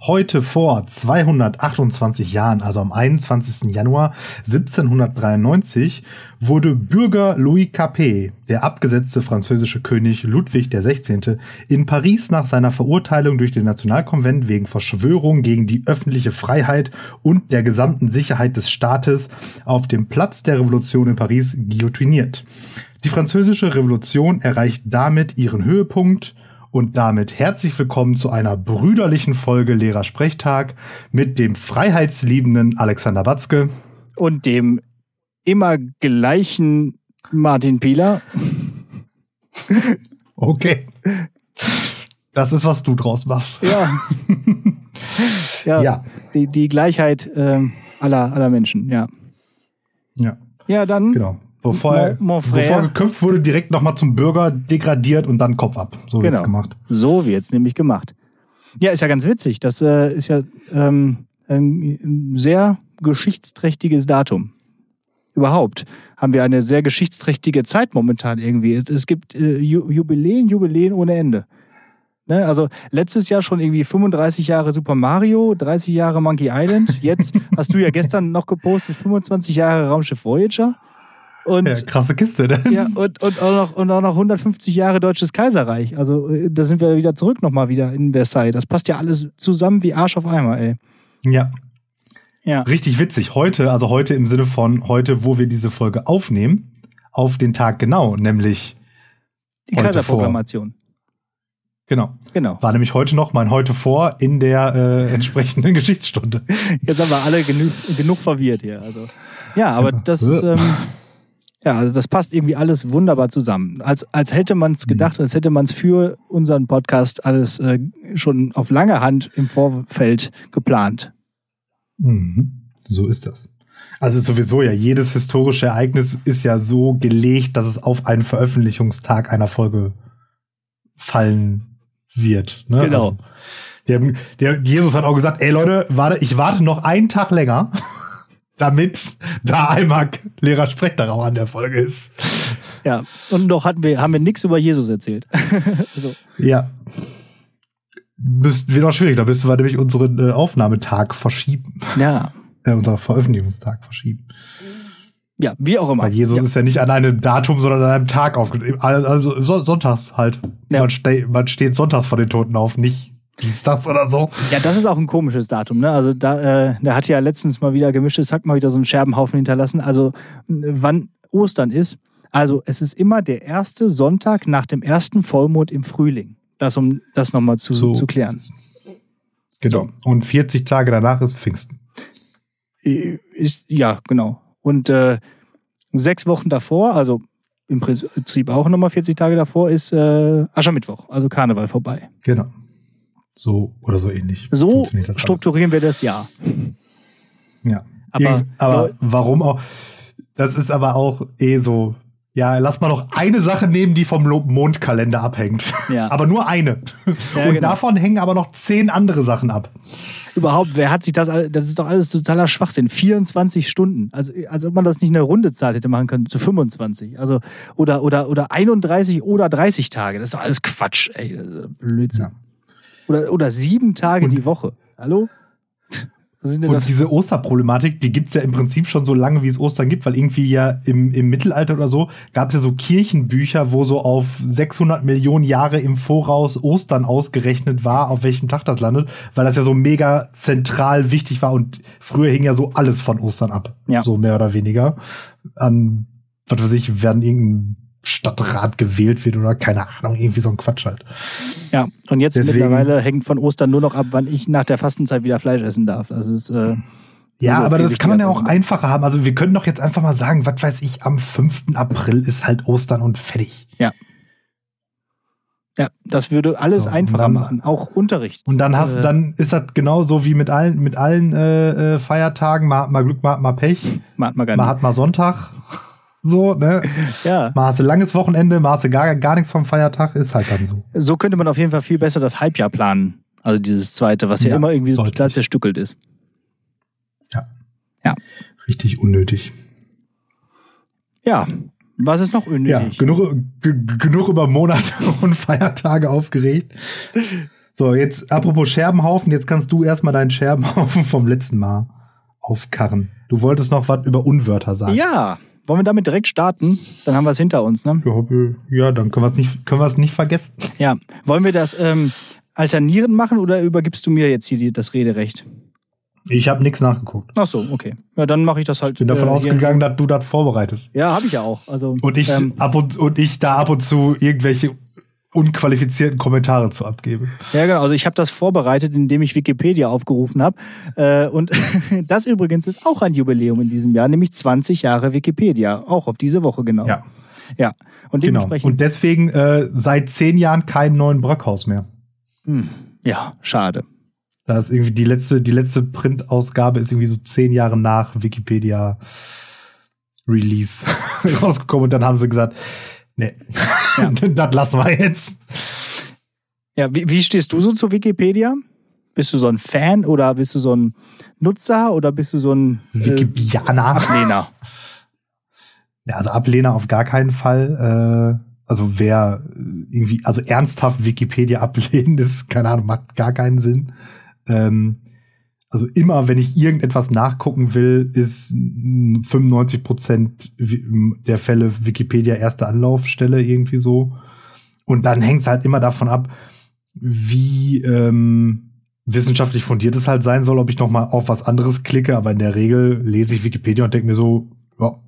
Heute vor 228 Jahren, also am 21. Januar 1793, wurde Bürger Louis Capet, der abgesetzte französische König Ludwig XVI., in Paris nach seiner Verurteilung durch den Nationalkonvent wegen Verschwörung gegen die öffentliche Freiheit und der gesamten Sicherheit des Staates auf dem Platz der Revolution in Paris guillotiniert. Die französische Revolution erreicht damit ihren Höhepunkt und damit herzlich willkommen zu einer brüderlichen Folge Lehrer Sprechtag mit dem freiheitsliebenden Alexander Watzke. Und dem immer gleichen Martin Pieler. Okay. Das ist, was du draus machst. Ja. ja, ja. Die, die Gleichheit äh, aller, aller Menschen, ja. Ja. Ja, dann genau. Bevor, er, bevor geköpft wurde, direkt nochmal zum Bürger degradiert und dann Kopf ab. So wird's genau. gemacht. So wird's nämlich gemacht. Ja, ist ja ganz witzig. Das äh, ist ja ähm, ein sehr geschichtsträchtiges Datum. Überhaupt haben wir eine sehr geschichtsträchtige Zeit momentan irgendwie. Es gibt äh, Jubiläen, Jubiläen ohne Ende. Ne? Also letztes Jahr schon irgendwie 35 Jahre Super Mario, 30 Jahre Monkey Island. Jetzt hast du ja gestern noch gepostet 25 Jahre Raumschiff Voyager. Und, ja, krasse Kiste, ne? Ja, und, und, auch noch, und auch noch 150 Jahre Deutsches Kaiserreich. Also äh, da sind wir wieder zurück nochmal wieder in Versailles. Das passt ja alles zusammen wie Arsch auf Eimer, ey. Ja. Ja. Richtig witzig. Heute, also heute im Sinne von heute, wo wir diese Folge aufnehmen, auf den Tag genau, nämlich die Kaiserprogrammation. Genau. Genau. War nämlich heute noch mein heute vor in der äh, entsprechenden Geschichtsstunde. Jetzt haben wir alle genug, genug verwirrt hier. Also ja, aber das ist ähm, ja, also das passt irgendwie alles wunderbar zusammen. Als, als hätte man es gedacht, als hätte man es für unseren Podcast alles äh, schon auf lange Hand im Vorfeld geplant. Mhm. So ist das. Also sowieso ja, jedes historische Ereignis ist ja so gelegt, dass es auf einen Veröffentlichungstag einer Folge fallen wird. Ne? Genau. Also, der, der Jesus hat auch gesagt, ey Leute, warte, ich warte noch einen Tag länger damit da einmal Lehrer Sprechtag auch an der Folge ist. Ja, und noch hatten wir, haben wir nichts über Jesus erzählt. so. Ja. Bist, wird auch schwierig, da müssten wir nämlich unseren äh, Aufnahmetag verschieben. Ja. Äh, unser Veröffentlichungstag verschieben. Ja, wie auch immer. Weil Jesus ja. ist ja nicht an einem Datum, sondern an einem Tag aufgenommen. Also sonntags halt. Ja. Man, ste man steht sonntags vor den Toten auf, nicht Dienstags oder so. Ja, das ist auch ein komisches Datum. Ne? Also da, äh, der hat ja letztens mal wieder gemischtes Hack mal wieder so einen Scherbenhaufen hinterlassen. Also wann Ostern ist. Also es ist immer der erste Sonntag nach dem ersten Vollmond im Frühling. Das, um das nochmal zu, so zu klären. Genau. Und 40 Tage danach ist Pfingsten. Ist, ja, genau. Und äh, sechs Wochen davor, also im Prinzip auch nochmal 40 Tage davor, ist äh, Aschermittwoch, also Karneval vorbei. Genau. So oder so ähnlich. So strukturieren wir das ja. Ja. Aber, aber warum auch? Das ist aber auch eh so. Ja, lass mal noch eine Sache nehmen, die vom Mondkalender abhängt. Ja. aber nur eine. Ja, Und genau. davon hängen aber noch zehn andere Sachen ab. Überhaupt, wer hat sich das, das ist doch alles totaler Schwachsinn. 24 Stunden. Also, als ob man das nicht eine Rundezahl hätte machen können, zu 25. Also, oder, oder, oder 31 oder 30 Tage. Das ist doch alles Quatsch, ey. Blödsinn. Ja. Oder, oder sieben Tage und, die Woche. Hallo? und diese Osterproblematik, die gibt's ja im Prinzip schon so lange, wie es Ostern gibt, weil irgendwie ja im, im Mittelalter oder so gab's ja so Kirchenbücher, wo so auf 600 Millionen Jahre im Voraus Ostern ausgerechnet war, auf welchem Tag das landet, weil das ja so mega zentral wichtig war und früher hing ja so alles von Ostern ab. Ja. So mehr oder weniger. An, was weiß ich, werden irgendein Stadtrat gewählt wird oder keine Ahnung, irgendwie so ein Quatsch halt. Ja, und jetzt Deswegen, mittlerweile hängt von Ostern nur noch ab, wann ich nach der Fastenzeit wieder Fleisch essen darf. Das ist äh, ja, aber das kann man ja auch einfacher haben. Also wir können doch jetzt einfach mal sagen, was weiß ich, am 5. April ist halt Ostern und fertig. Ja. Ja, das würde alles so, einfacher dann, machen, auch Unterricht. Und dann hast, äh, dann ist das genauso wie mit allen, mit allen äh, äh Feiertagen. Mal mal Glück, mal mal Pech. Mal hat mal, gar mal, hat mal Sonntag. So, ne? Ja. Maße langes Wochenende, Maße gar, gar nichts vom Feiertag, ist halt dann so. So könnte man auf jeden Fall viel besser das Halbjahr planen. Also dieses zweite, was ja, ja immer irgendwie so total zerstückelt ist. Ja. Ja. Richtig unnötig. Ja. Was ist noch unnötig? Ja, genug, genug über Monate und Feiertage aufgeregt. So, jetzt apropos Scherbenhaufen, jetzt kannst du erstmal deinen Scherbenhaufen vom letzten Mal aufkarren. Du wolltest noch was über Unwörter sagen. Ja, wollen wir damit direkt starten? Dann haben wir es hinter uns, ne? Ja, dann können wir es nicht, können wir es nicht vergessen. Ja, wollen wir das ähm, alternierend machen oder übergibst du mir jetzt hier die, das Rederecht? Ich habe nichts nachgeguckt. Ach so, okay. Ja, dann mache ich das halt. Ich bin davon äh, ausgegangen, dass du das vorbereitest. Ja, habe ich ja auch. Also, Und ich ähm, ab und, und ich da ab und zu irgendwelche unqualifizierten Kommentare zu abgebe. Ja, genau. Also ich habe das vorbereitet, indem ich Wikipedia aufgerufen habe. Äh, und das übrigens ist auch ein Jubiläum in diesem Jahr, nämlich 20 Jahre Wikipedia. Auch auf diese Woche genau. Ja. Ja. Und Genau. dementsprechend. Und deswegen äh, seit zehn Jahren kein neuen Brockhaus mehr. hm, ja, schade. Da ist irgendwie die letzte, die letzte Printausgabe ist irgendwie so zehn Jahre nach Wikipedia Release rausgekommen und dann haben sie gesagt, nee, das lassen wir jetzt. Ja, wie, wie stehst du so zu Wikipedia? Bist du so ein Fan oder bist du so ein Nutzer oder bist du so ein äh, Wikipedianer. Ablehner? Ja, also Ablehner auf gar keinen Fall. Äh, also wer äh, irgendwie, also ernsthaft Wikipedia ablehnen, ist, keine Ahnung, macht gar keinen Sinn. Ähm, also immer, wenn ich irgendetwas nachgucken will, ist mm, 95 Prozent der Fälle Wikipedia erste Anlaufstelle irgendwie so. Und dann hängt es halt immer davon ab, wie ähm, wissenschaftlich fundiert es halt sein soll, ob ich noch mal auf was anderes klicke. Aber in der Regel lese ich Wikipedia und denke mir so, ja,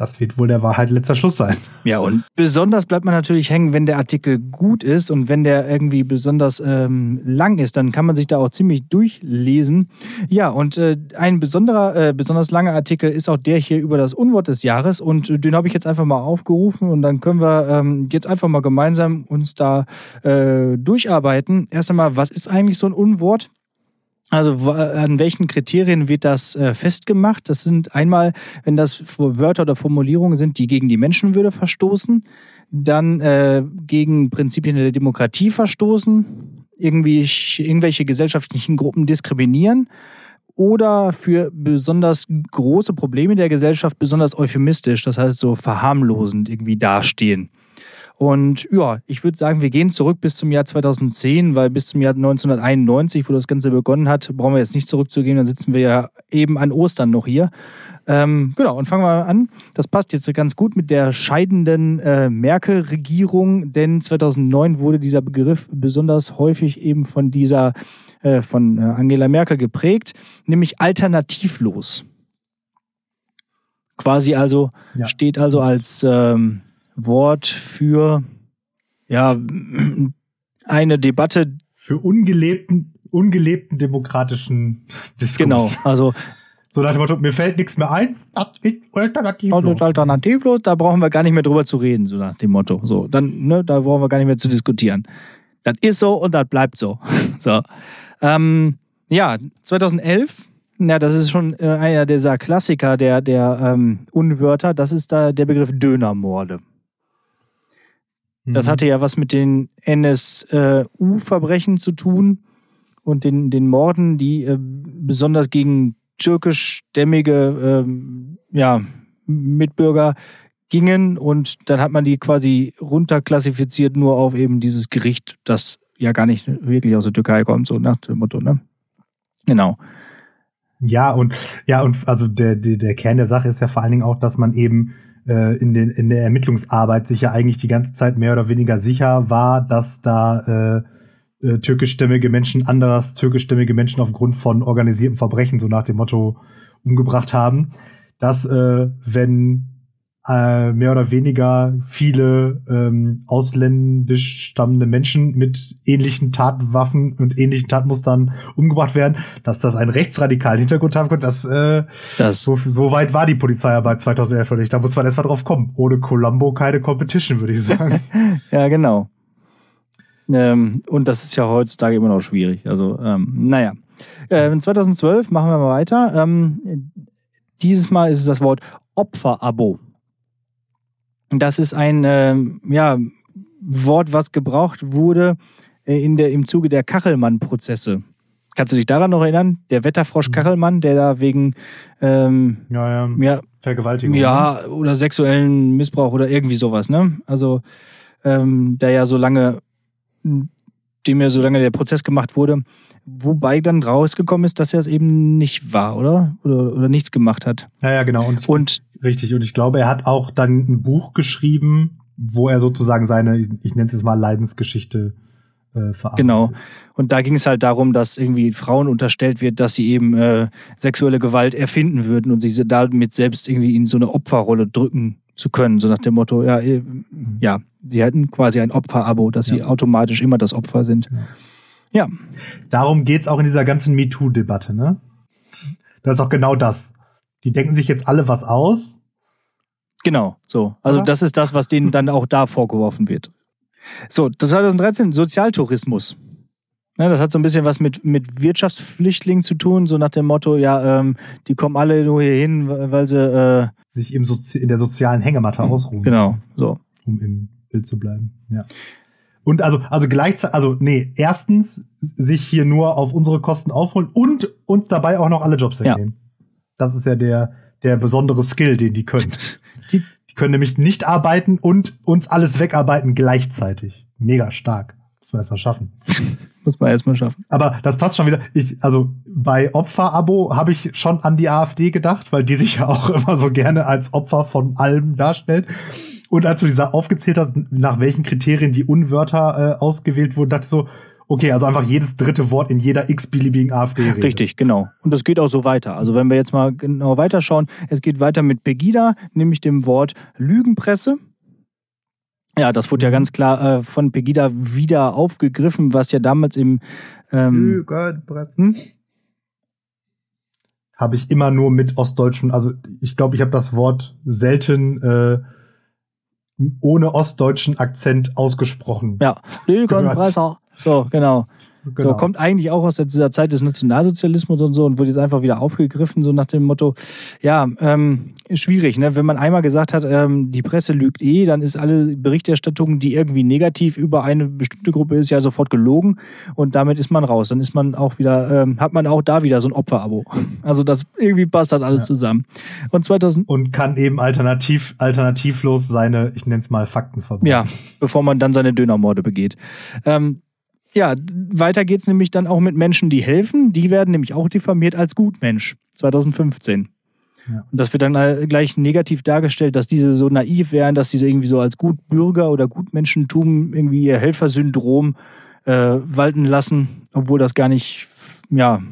das wird wohl der Wahrheit letzter Schluss sein. Ja, und besonders bleibt man natürlich hängen, wenn der Artikel gut ist und wenn der irgendwie besonders ähm, lang ist, dann kann man sich da auch ziemlich durchlesen. Ja, und äh, ein besonderer, äh, besonders langer Artikel ist auch der hier über das Unwort des Jahres und äh, den habe ich jetzt einfach mal aufgerufen und dann können wir ähm, jetzt einfach mal gemeinsam uns da äh, durcharbeiten. Erst einmal, was ist eigentlich so ein Unwort? Also an welchen Kriterien wird das äh, festgemacht? Das sind einmal, wenn das Wörter oder Formulierungen sind, die gegen die Menschenwürde verstoßen, dann äh, gegen Prinzipien der Demokratie verstoßen, irgendwie irgendwelche gesellschaftlichen Gruppen diskriminieren oder für besonders große Probleme der Gesellschaft besonders euphemistisch, das heißt so verharmlosend irgendwie dastehen. Und ja, ich würde sagen, wir gehen zurück bis zum Jahr 2010, weil bis zum Jahr 1991, wo das Ganze begonnen hat, brauchen wir jetzt nicht zurückzugehen, dann sitzen wir ja eben an Ostern noch hier. Ähm, genau, und fangen wir mal an. Das passt jetzt ganz gut mit der scheidenden äh, Merkel-Regierung, denn 2009 wurde dieser Begriff besonders häufig eben von dieser, äh, von äh, Angela Merkel geprägt, nämlich alternativlos. Quasi also, Ja. steht also als ähm, Wort für ja, eine Debatte, Für ungelebten, ungelebten demokratischen Diskurs. genau, also So nach dem Motto, mir fällt nichts mehr ein. Das ist alternativ. und alternativlos, da brauchen wir gar nicht mehr drüber zu reden, so nach dem Motto. So, dann, ne, da brauchen wir gar nicht mehr zu diskutieren. Das ist so und das bleibt so. so. Ähm, ja, 2011, ja, das ist schon äh, einer dieser Klassiker der, der ähm, Unwörter, das ist da der Begriff Dönermorde. Das hatte ja was mit den NSU-Verbrechen zu tun und den, den Morden, die äh, besonders gegen türkischstämmige ähm, ja, Mitbürger gingen. Und dann hat man die quasi runterklassifiziert nur auf eben dieses Gericht, das ja gar nicht wirklich aus der Türkei kommt, so nach dem Motto, ne? Genau. Ja, und ja, und also der, der, der Kern der Sache ist ja vor allen Dingen auch, dass man eben äh, in, den, in der Ermittlungsarbeit sich ja eigentlich die ganze Zeit mehr oder weniger sicher war, dass da äh, äh, türkischstämmige Menschen anderes türkischstämmige Menschen aufgrund von organisiertem Verbrechen, so nach dem Motto, umgebracht haben. Dass, äh, wenn äh, mehr oder weniger viele ähm, ausländisch stammende Menschen mit ähnlichen Tatwaffen und ähnlichen Tatmustern umgebracht werden, dass das einen rechtsradikalen Hintergrund haben könnte. Das, äh, Das, so, so weit war die Polizeiarbeit 2011 noch nicht. Da muss man erst mal drauf kommen. Ohne Columbo keine Competition, würde ich sagen. ja, genau. Ähm, und das ist ja heutzutage immer noch schwierig. Also, ähm, naja. Ähm, 2012 machen wir mal weiter. Ähm, dieses Mal ist es das Wort Opferabo. Das ist ein ähm, ja, Wort, was gebraucht wurde äh, in der, im Zuge der Kachelmann-Prozesse. Kannst du dich daran noch erinnern? Der Wetterfrosch Mhm. Kachelmann, der da wegen ähm, ja, ja. ja, Vergewaltigung. ne? ja, oder sexuellen Missbrauch oder irgendwie sowas, ne? Also, ähm, der ja so lange dem er, solange der Prozess gemacht wurde, wobei dann rausgekommen ist, dass er es eben nicht war, oder? Oder, oder nichts gemacht hat. Ja, ja, genau. Und, und richtig. Und ich glaube, er hat auch dann ein Buch geschrieben, wo er sozusagen seine, ich nenne es jetzt mal Leidensgeschichte äh, verarbeitet. Genau. Und da ging es halt darum, dass irgendwie Frauen unterstellt wird, dass sie eben äh, sexuelle Gewalt erfinden würden und sie damit selbst irgendwie in so eine Opferrolle drücken zu können. So nach dem Motto, ja, äh, ja, sie hätten quasi ein Opferabo, dass ja. sie automatisch immer das Opfer sind. Ja. Ja. Darum geht's auch in dieser ganzen MeToo-Debatte, ne? Das ist auch genau das. Die denken sich jetzt alle was aus. Genau, so. Also Oder? das ist das, was denen dann auch da vorgeworfen wird. So, 2013, Sozialtourismus. Ja, das hat so ein bisschen was mit, mit Wirtschaftsflüchtlingen zu tun, so nach dem Motto, ja, ähm, die kommen alle nur hier hin, weil sie äh, sich im Sozi in der sozialen Hängematte ausruhen. Genau, so. Um im Bild zu bleiben. Ja. Und also, also gleichzeitig, also nee, erstens sich hier nur auf unsere Kosten aufholen und uns dabei auch noch alle Jobs wegnehmen. Ja. Das ist ja der, der besondere Skill, den die können. Die, die können nämlich nicht arbeiten und uns alles wegarbeiten gleichzeitig. Mega stark. Muss man erstmal schaffen. Muss man erstmal schaffen. Aber das passt schon wieder. Ich, also bei Opferabo habe ich schon an die AfD gedacht, weil die sich ja auch immer so gerne als Opfer von allem darstellt. Und als du dieser aufgezählt hast, nach welchen Kriterien die Unwörter äh, ausgewählt wurden, dachte ich so, okay, also einfach jedes dritte Wort in jeder x-beliebigen AfD-Rede. Richtig, genau. Und das geht auch so weiter. Also wenn wir jetzt mal genau weiterschauen, es geht weiter mit Pegida, nämlich dem Wort Lügenpresse. Ja, das wurde ja mhm. ganz klar äh, von Pegida wieder aufgegriffen, was ja damals im ähm, hm? habe ich immer nur mit ostdeutschen, also ich glaube, ich habe das Wort selten äh, ohne ostdeutschen Akzent ausgesprochen. Ja, Lügenpresse. So, genau. Genau. So, kommt eigentlich auch aus dieser Zeit des Nationalsozialismus und so und wurde jetzt einfach wieder aufgegriffen, so nach dem Motto, ja, ähm, schwierig, ne? Wenn man einmal gesagt hat, ähm, die Presse lügt eh, dann ist alle Berichterstattung, die irgendwie negativ über eine bestimmte Gruppe ist, ja sofort gelogen und damit ist man raus. Dann ist man auch wieder, ähm, hat man auch da wieder so ein Opferabo. Also das irgendwie passt das alles ja. zusammen. Und 2000 und kann eben alternativ alternativlos seine, ich nenne es mal Fakten verbreiten. Ja, bevor man dann seine Dönermorde begeht. Ähm, ja, weiter geht es nämlich dann auch mit Menschen, die helfen. Die werden nämlich auch diffamiert als Gutmensch 2015. Ja. Und das wird dann gleich negativ dargestellt, dass diese so naiv wären, dass diese irgendwie so als Gutbürger oder Gutmenschentum irgendwie ihr Helfersyndrom äh, walten lassen, obwohl das gar nicht ja,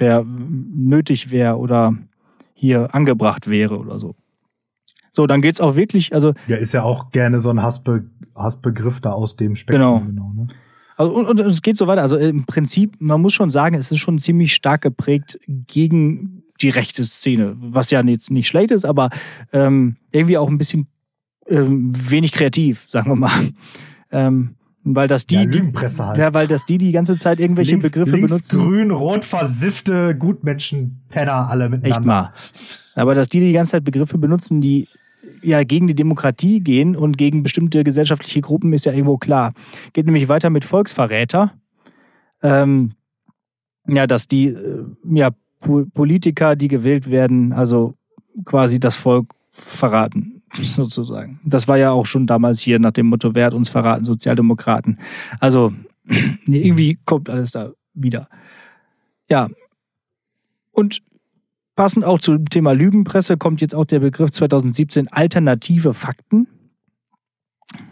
nötig wäre oder hier angebracht wäre oder so. So, dann geht es auch wirklich, also. Ja, ist ja auch gerne so ein Hassbe Hassbegriff da aus dem Spektrum. Genau. genau ne? Also, und, und, es geht so weiter. Also im Prinzip, man muss schon sagen, es ist schon ziemlich stark geprägt gegen die rechte Szene, was ja jetzt nicht schlecht ist, aber ähm, irgendwie auch ein bisschen ähm, wenig kreativ, sagen wir mal. Ähm, weil das die, ja, die halt. ja, weil das die die ganze Zeit irgendwelche links, Begriffe links, benutzen. Grün, rot versiffte Gutmenschen, Penner alle miteinander. Echt mal. Aber dass die die ganze Zeit Begriffe benutzen, die ja gegen die Demokratie gehen und gegen bestimmte gesellschaftliche Gruppen, ist ja irgendwo klar. Geht nämlich weiter mit Volksverräter. Ähm, ja, dass die äh, ja, Politiker, die gewählt werden, also quasi das Volk verraten, sozusagen. Das war ja auch schon damals hier nach dem Motto, wer hat uns verraten, Sozialdemokraten. Also irgendwie kommt alles da wieder. Ja. Und Passend auch zum Thema Lügenpresse kommt jetzt auch der Begriff 2017 alternative Fakten.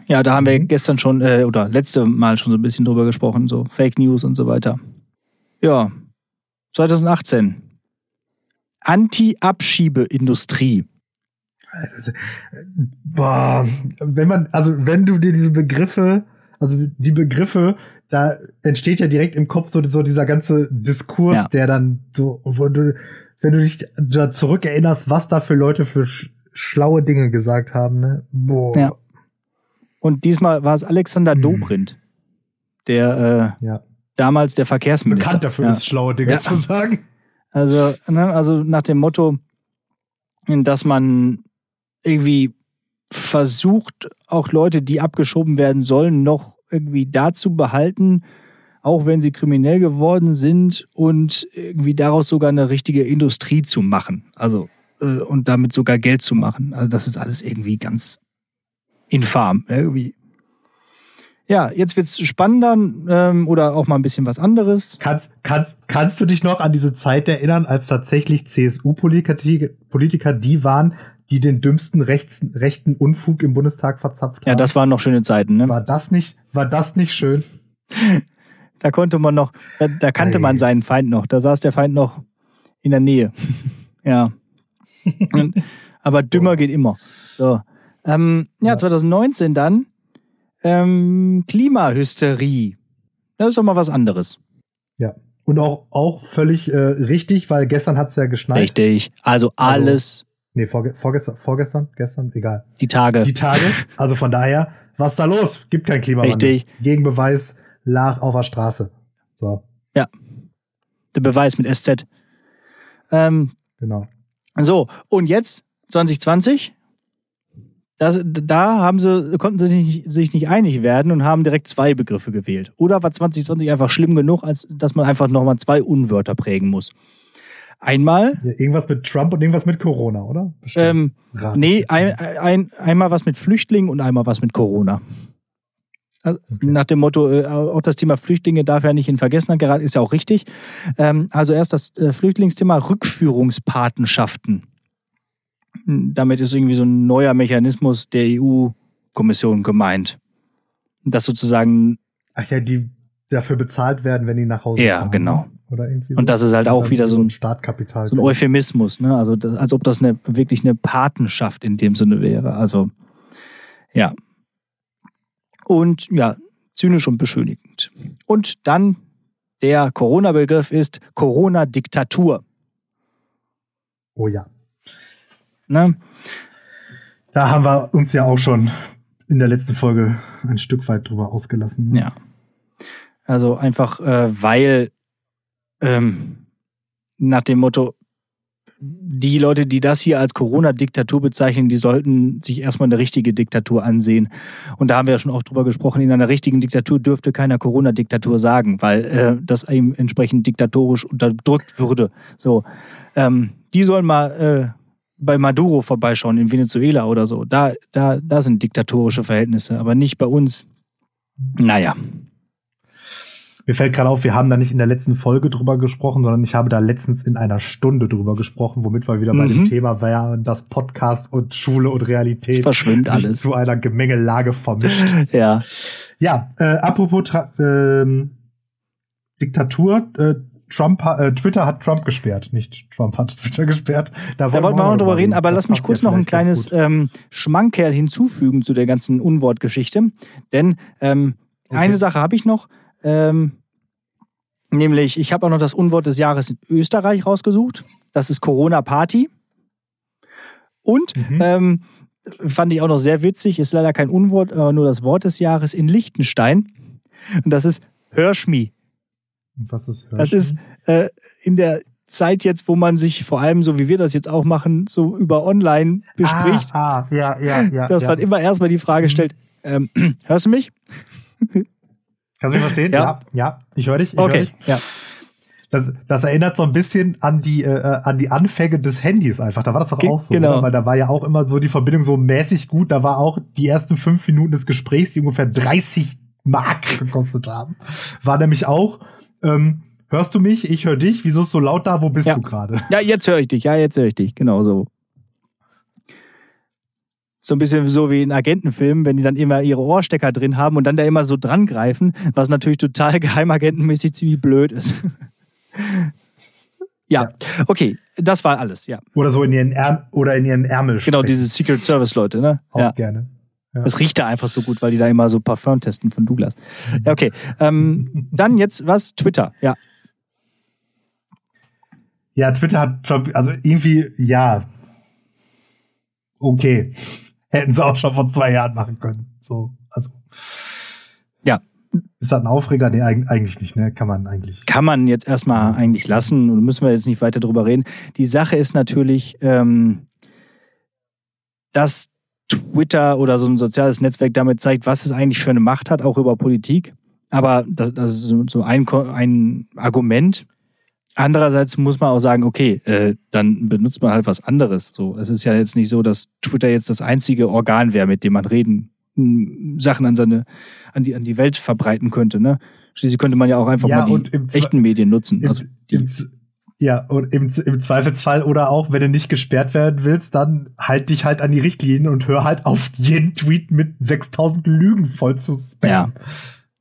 Ja, da haben wir mhm. gestern schon äh, oder letzte Mal schon so ein bisschen drüber gesprochen, so Fake News und so weiter. Ja, 2018. Anti-Abschiebeindustrie. Boah, wenn man, also wenn du dir diese Begriffe, also die Begriffe, da entsteht ja direkt im Kopf so, so dieser ganze Diskurs, ja. der dann so, wo du, wenn du dich da zurückerinnerst, was da für Leute für sch schlaue Dinge gesagt haben, ne? Boah. Ja. Und diesmal war es Alexander hm. Dobrindt, der äh, ja. damals der Verkehrsminister. Bekannt dafür ja. ist, schlaue Dinge ja. zu sagen. Also, ne, also nach dem Motto, dass man irgendwie versucht, auch Leute, die abgeschoben werden sollen, noch irgendwie da zu behalten, auch wenn sie kriminell geworden sind und irgendwie daraus sogar eine richtige Industrie zu machen. Also äh, und damit sogar Geld zu machen. Also das ist alles irgendwie ganz infam. Irgendwie. Ja, jetzt wird's spannender ähm, oder auch mal ein bisschen was anderes. Kannst, kannst, kannst du dich noch an diese Zeit erinnern, als tatsächlich CSU-Politiker die waren, die den dümmsten rechts, rechten Unfug im Bundestag verzapft haben? Ja, das waren noch schöne Zeiten, ne? War das nicht, war das nicht schön? Da konnte man noch, da, da kannte Ei. man seinen Feind noch. Da saß der Feind noch in der Nähe. ja. Und, aber dümmer geht immer. So. Ähm, ja, Ja. 2019 dann ähm, Klimahysterie. Das ist doch mal was anderes. Ja. Und auch, auch völlig äh, richtig, weil gestern hat's ja geschneit. Richtig. Also alles Nee, vorge vorgestern, vorgestern, gestern, egal. die Tage. Die Tage. Also von daher, was ist da los? Gibt kein Klimawandel. Richtig. Gegenbeweis lag auf der Straße. So, der Beweis mit SZ. Ähm, genau. So, und jetzt 2020, das, da haben sie, konnten sie nicht, sich nicht einig werden und haben direkt zwei Begriffe gewählt. Oder war 2020 einfach schlimm genug, als dass man einfach nochmal zwei Unwörter prägen muss? Einmal, Ja, irgendwas mit Trump und irgendwas mit Corona, oder? Bestimmt. ähm, nee, ein, ein, einmal was mit Flüchtlingen und einmal was mit Corona. Also, Okay. Nach dem Motto, äh, auch das Thema Flüchtlinge darf ja nicht in Vergessenheit geraten, ist ja auch richtig. Ähm, also erst das äh, Flüchtlingsthema Rückführungspatenschaften. Hm, Damit ist irgendwie so ein neuer Mechanismus der EU-Kommission gemeint. Dass sozusagen, Ach ja, die dafür bezahlt werden, wenn die nach Hause Ja, fahren. genau. ne? Oder irgendwie Und das ist halt auch wieder so ein, Startkapital. so ein Euphemismus, ne? Also das, als ob das eine, wirklich eine Patenschaft in dem Sinne wäre. Also ja. Und ja, zynisch und beschönigend. Und dann der Corona-Begriff ist Corona-Diktatur. Oh ja. Ne? Da haben wir uns ja auch schon in der letzten Folge ein Stück weit drüber ausgelassen. ne? Ja. Also einfach, äh, weil ähm, nach dem Motto, die Leute, die das hier als Corona-Diktatur bezeichnen, die sollten sich erstmal eine richtige Diktatur ansehen. Und da haben wir ja schon oft drüber gesprochen, in einer richtigen Diktatur dürfte keiner Corona-Diktatur sagen, weil äh, das eben entsprechend diktatorisch unterdrückt würde. So, ähm, die sollen mal äh, bei Maduro vorbeischauen in Venezuela oder so. Da, da, da sind diktatorische Verhältnisse, aber nicht bei uns. Naja. Mir fällt gerade auf, wir haben da nicht in der letzten Folge drüber gesprochen, sondern ich habe da letztens in einer Stunde drüber gesprochen, womit wir wieder bei Mhm. dem Thema wären, dass Podcast und Schule und Realität sich alles. zu einer Gemengelage vermischt. Ja. ja, äh, apropos ähm, Diktatur, äh, Trump, äh, Twitter hat Trump gesperrt, nicht Trump hat Twitter gesperrt. Da wollten wir auch noch drüber reden, aber Das lass mich kurz noch ein kleines ähm, Schmankerl hinzufügen zu der ganzen Unwortgeschichte. Denn ähm, Okay. eine Sache habe ich noch, ähm, nämlich ich habe auch noch das Unwort des Jahres in Österreich rausgesucht. Das ist Corona-Party. Und Mhm. ähm, fand ich auch noch sehr witzig, ist leider kein Unwort, aber nur das Wort des Jahres in Liechtenstein. Und das ist Hörschmi. Was ist Das ist äh, in der Zeit jetzt, wo man sich vor allem, so wie wir das jetzt auch machen, so über online bespricht, Ah, ah, ja, ja, ja. dass ja. man immer erstmal die Frage stellt, ähm, hörst du mich? Kannst du mich verstehen? Ja. Ja, ja, ich höre dich. Ich hör Okay, dich. ja. Das, das erinnert so ein bisschen an die, äh, an die Anfänge des Handys einfach. Da war das doch auch so. genau. Oder? Weil da war ja auch immer so die Verbindung so mäßig gut. Da war auch die ersten fünf Minuten des Gesprächs, die ungefähr 30 Mark gekostet haben. War nämlich auch, ähm, hörst du mich? Ich höre dich. Wieso ist so laut da? Wo bist Ja. du gerade? Ja, jetzt höre ich dich, ja, jetzt höre ich dich, genau so. So ein bisschen so wie in Agentenfilmen, wenn die dann immer ihre Ohrstecker drin haben und dann da immer so dran greifen, was natürlich total geheimagentenmäßig ziemlich blöd ist. ja. Ja. okay, das war alles, ja. Oder so in ihren Ärmel, oder in ihren Ärmel. Genau, sprechen. diese Secret Service Leute, ne? Auch Ja. gerne. Es riecht da einfach so gut, weil die da immer so Parfum testen von Douglas. Ja, okay. Ähm, dann jetzt was? Twitter. Ja. Ja, Twitter hat Trump, also irgendwie, ja. Okay. Hätten sie auch schon vor zwei Jahren machen können. So, also. Ja. Ist das ein Aufreger? Nee, eig- eigentlich nicht, ne? Kann man eigentlich. Kann man jetzt erstmal eigentlich lassen und müssen wir jetzt nicht weiter drüber reden. Die Sache ist natürlich, ähm, dass Twitter oder so ein soziales Netzwerk damit zeigt, was es eigentlich für eine Macht hat, auch über Politik. Aber das, das ist so, ein, ein Argument. Andererseits muss man auch sagen, okay, äh, dann benutzt man halt was anderes. So, es ist ja jetzt nicht so, dass Twitter jetzt das einzige Organ wäre, mit dem man reden Sachen an seine, an die, an die Welt verbreiten könnte. Ne? Schließlich könnte man ja auch einfach Ja, mal die echten Medien nutzen. Im, Also ja, und im, im Zweifelsfall oder auch, wenn du nicht gesperrt werden willst, dann halt dich halt an die Richtlinien und hör halt auf, jeden Tweet mit 6000 Lügen voll zu spammen. Ja.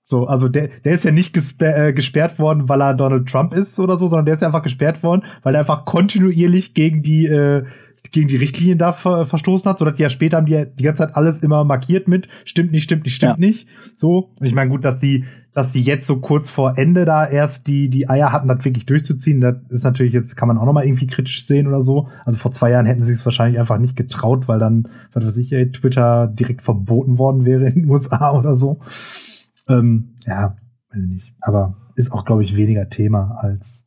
So, also der, der ist ja nicht gesper äh, gesperrt worden, weil er Donald Trump ist oder so, sondern der ist ja einfach gesperrt worden, weil er einfach kontinuierlich gegen die, äh, gegen die Richtlinien da ver verstoßen hat, sodass die ja später haben die ja die ganze Zeit alles immer markiert mit, stimmt nicht, stimmt nicht, stimmt Ja. nicht. So. Und ich meine, gut, dass die, dass die jetzt so kurz vor Ende da erst die, die Eier hatten, das wirklich durchzuziehen, das ist natürlich jetzt, kann man auch noch mal irgendwie kritisch sehen oder so. Also vor zwei Jahren hätten sie es wahrscheinlich einfach nicht getraut, weil dann, was weiß ich, ey, Twitter direkt verboten worden wäre in den USA oder so. Ähm, ja, weiß ich nicht. Aber ist auch, glaube ich, weniger Thema als.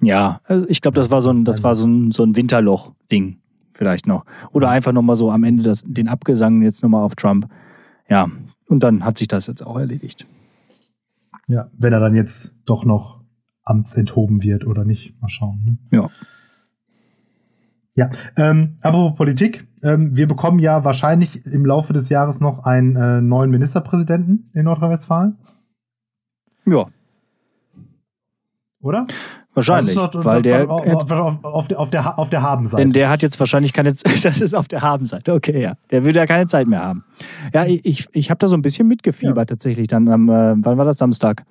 ja, also ich glaube, das war so ein, das war so ein, so ein Winterloch-Ding vielleicht noch. Oder einfach nochmal so am Ende das, den Abgesang jetzt nochmal auf Trump. Ja, und dann hat sich das jetzt auch erledigt. Ja, wenn er dann jetzt doch noch amtsenthoben wird oder nicht. Mal schauen. Ne? Ja. Ja, ähm, apropos Politik. Ähm, wir bekommen ja wahrscheinlich im Laufe des Jahres noch einen äh, neuen Ministerpräsidenten in Nordrhein-Westfalen, Ja, oder? wahrscheinlich. Doch- weil der, auf, auf, auf, auf der, auf der, Habenseite. denn der hat jetzt wahrscheinlich keine Zeit. Das ist auf der Habenseite. Okay, ja. Der würde ja keine Zeit mehr haben. Ja, ich, ich, ich habe da so ein bisschen mitgefiebert Ja. tatsächlich dann am, äh, wann war das? Samstag,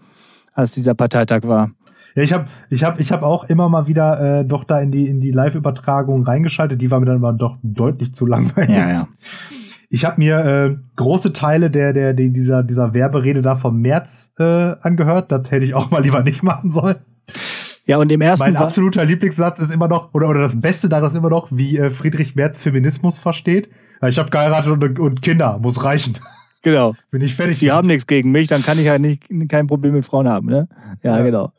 als dieser Parteitag war. Ja, ich habe ich hab, ich hab auch immer mal wieder äh, doch da in die, in die Live-Übertragung reingeschaltet. Die war mir dann aber doch deutlich zu langweilig. Ja, ja. Ich habe mir äh, große Teile der, der, der dieser, dieser Werberede da vom März äh, angehört. Das hätte ich auch mal lieber nicht machen sollen. Ja, und im ersten Mein absoluter Lieblingssatz ist immer noch, oder, oder das Beste daran ist immer noch, wie äh, Friedrich Merz Feminismus versteht. Ich habe geheiratet und, und Kinder, muss reichen. genau. Bin ich fertig. Die mit. haben nichts gegen mich, dann kann ich ja nicht, kein Problem mit Frauen haben, ne? Ja, Ja. genau.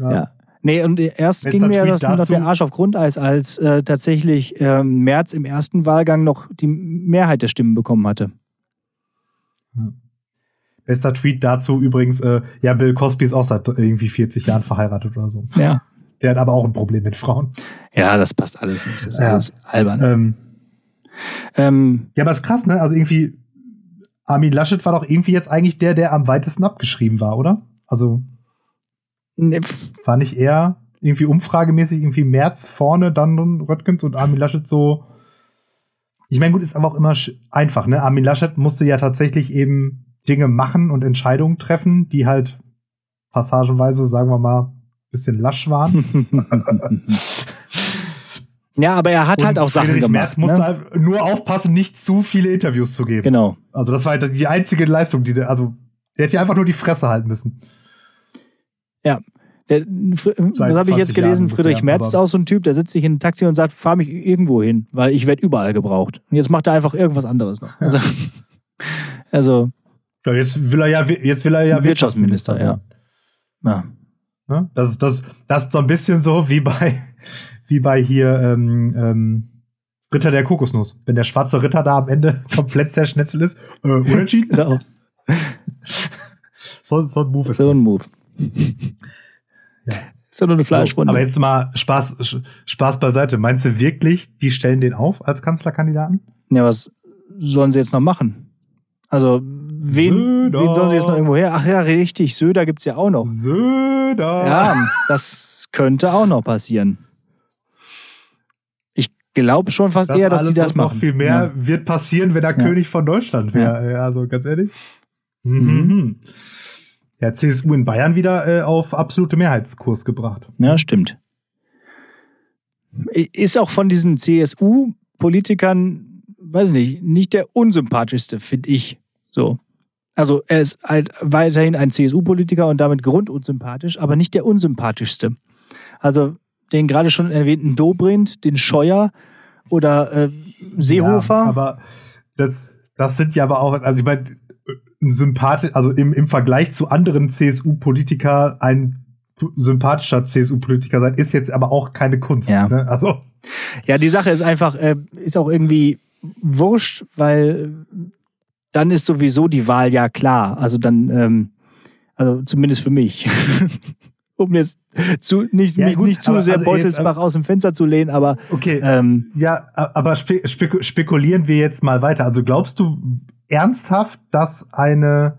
Ja. Ja. Nee, und erst ging mir das nur noch der Arsch auf Grundeis, als äh, tatsächlich ähm, März im ersten Wahlgang noch die Mehrheit der Stimmen bekommen hatte. Bester Tweet dazu übrigens, äh, ja, Bill Cosby ist auch seit irgendwie 40 Jahren verheiratet oder so. Ja. Der hat aber auch ein Problem mit Frauen. Ja, das passt alles nicht. Das ist Ja. alles albern. Ähm, Ähm, ja, aber ist krass, ne? Also irgendwie, Armin Laschet war doch irgendwie jetzt eigentlich der, der am weitesten abgeschrieben war, oder? Also ne, pf, war nicht er irgendwie umfragemäßig irgendwie März vorne, dann Röttgens und Armin Laschet so. Ich meine, gut, ist aber auch immer einfach, ne? Armin Laschet musste ja tatsächlich eben Dinge machen und Entscheidungen treffen, die halt passagenweise, sagen wir mal, bisschen lasch waren. ja, aber er hat halt Und auch Sachen Friedrich gemacht. Merz musste ne? halt nur aufpassen, nicht zu viele Interviews zu geben. Genau. Also das war halt die einzige Leistung, die der, also der hätte ja einfach nur die Fresse halten müssen. Ja. Der, was Seit habe ich 20 jetzt gelesen? Jahren Friedrich ungefähr, Merz ist auch so ein Typ, der sitzt sich in ein Taxi und sagt, fahr mich irgendwo hin, weil ich werde überall gebraucht. Und jetzt macht er einfach irgendwas anderes noch. Also, also Ja, jetzt will er ja, jetzt will er ja Wirtschaftsminister, werden. ja. Ne? Das ist das, das ist so ein bisschen so wie bei, wie bei hier ähm, ähm, Ritter der Kokosnuss. Wenn der schwarze Ritter da am Ende komplett zerschnetzelt ist, äh, unentschieden. Genau. so, so ein Move ist So ein das. Move. Ja. Ist ja nur eine So, Fleischwunde. aber jetzt mal Spaß, Spaß beiseite. Meinst du wirklich, die stellen den auf als Kanzlerkandidaten? ja, was sollen sie jetzt noch machen? Also, wen, wen sollen sie jetzt noch irgendwo her? Ach ja, richtig, Söder gibt's ja auch noch. Söder. Ja, das könnte auch noch passieren. Ich glaube schon fast eher, dass sie das machen. noch viel mehr wird passieren, wenn er Ja. König von Deutschland wäre. Ja. Also ganz ehrlich. Mhm. Ja, CSU in Bayern wieder äh, auf absolute Mehrheitskurs gebracht. Ja, stimmt. Ist auch von diesen CSU-Politikern, weiß nicht, nicht der unsympathischste, finde ich. So. Also er ist halt weiterhin ein CSU-Politiker und damit grundunsympathisch, aber nicht der unsympathischste. Also den gerade schon erwähnten Dobrindt, den Scheuer oder äh, Seehofer. Ja, aber das, das sind ja aber auch, also ich meine, ein Sympath, also im, im Vergleich zu anderen CSU-Politiker ein sympathischer CSU-Politiker sein, ist jetzt aber auch keine Kunst. Ja. Ne? Also Ja, die Sache ist einfach, äh, ist auch irgendwie wurscht, weil dann ist sowieso die Wahl ja klar. Also dann, ähm, also zumindest für mich. um jetzt zu, nicht, Ja, gut, nicht zu aber sehr also Beutelsbach jetzt, aus dem Fenster zu lehnen, aber okay, ähm, Ja, aber spe spek spekulieren wir jetzt mal weiter. Also glaubst du, ernsthaft, dass eine,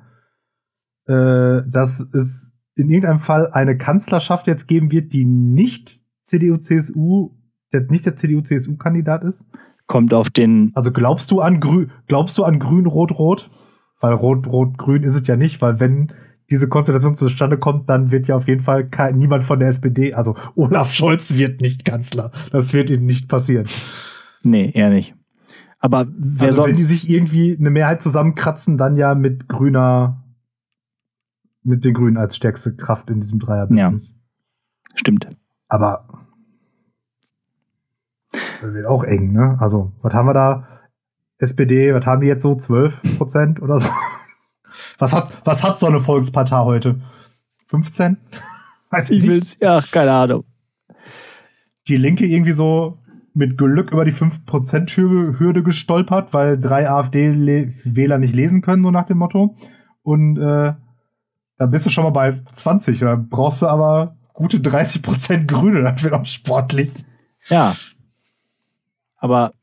äh, dass es in irgendeinem Fall eine Kanzlerschaft jetzt geben wird, die nicht CDU-CSU, der nicht der CDU-CSU-Kandidat ist? Kommt auf den. Also glaubst du an Grün, glaubst du an Grün, Rot, Rot? Weil Rot, Rot, Grün ist es ja nicht, weil wenn diese Konstellation zustande kommt, dann wird ja auf jeden Fall kein, niemand von der SPD, also Olaf Scholz wird nicht Kanzler. Das wird ihnen nicht passieren. Nee, eher nicht. Aber wer also soll. wenn die sich irgendwie eine Mehrheit zusammenkratzen, dann ja mit grüner, mit den Grünen als stärkste Kraft in diesem Dreierbündnis. Ja, stimmt. Aber das wird auch eng, ne? Also, was haben wir da? SPD, was haben die jetzt so? 12 Prozent oder so? Was hat, was hat so eine Volkspartei heute? 15? Weiß ich, ich will's, ja, keine Ahnung. Die Linke irgendwie so mit Glück über die 5%-Hürde gestolpert, weil drei AfD-Wähler nicht lesen können, so nach dem Motto. Und äh, da bist du schon mal bei 20. Da brauchst du aber gute 30% Grüne, das wird auch sportlich. Ja. Aber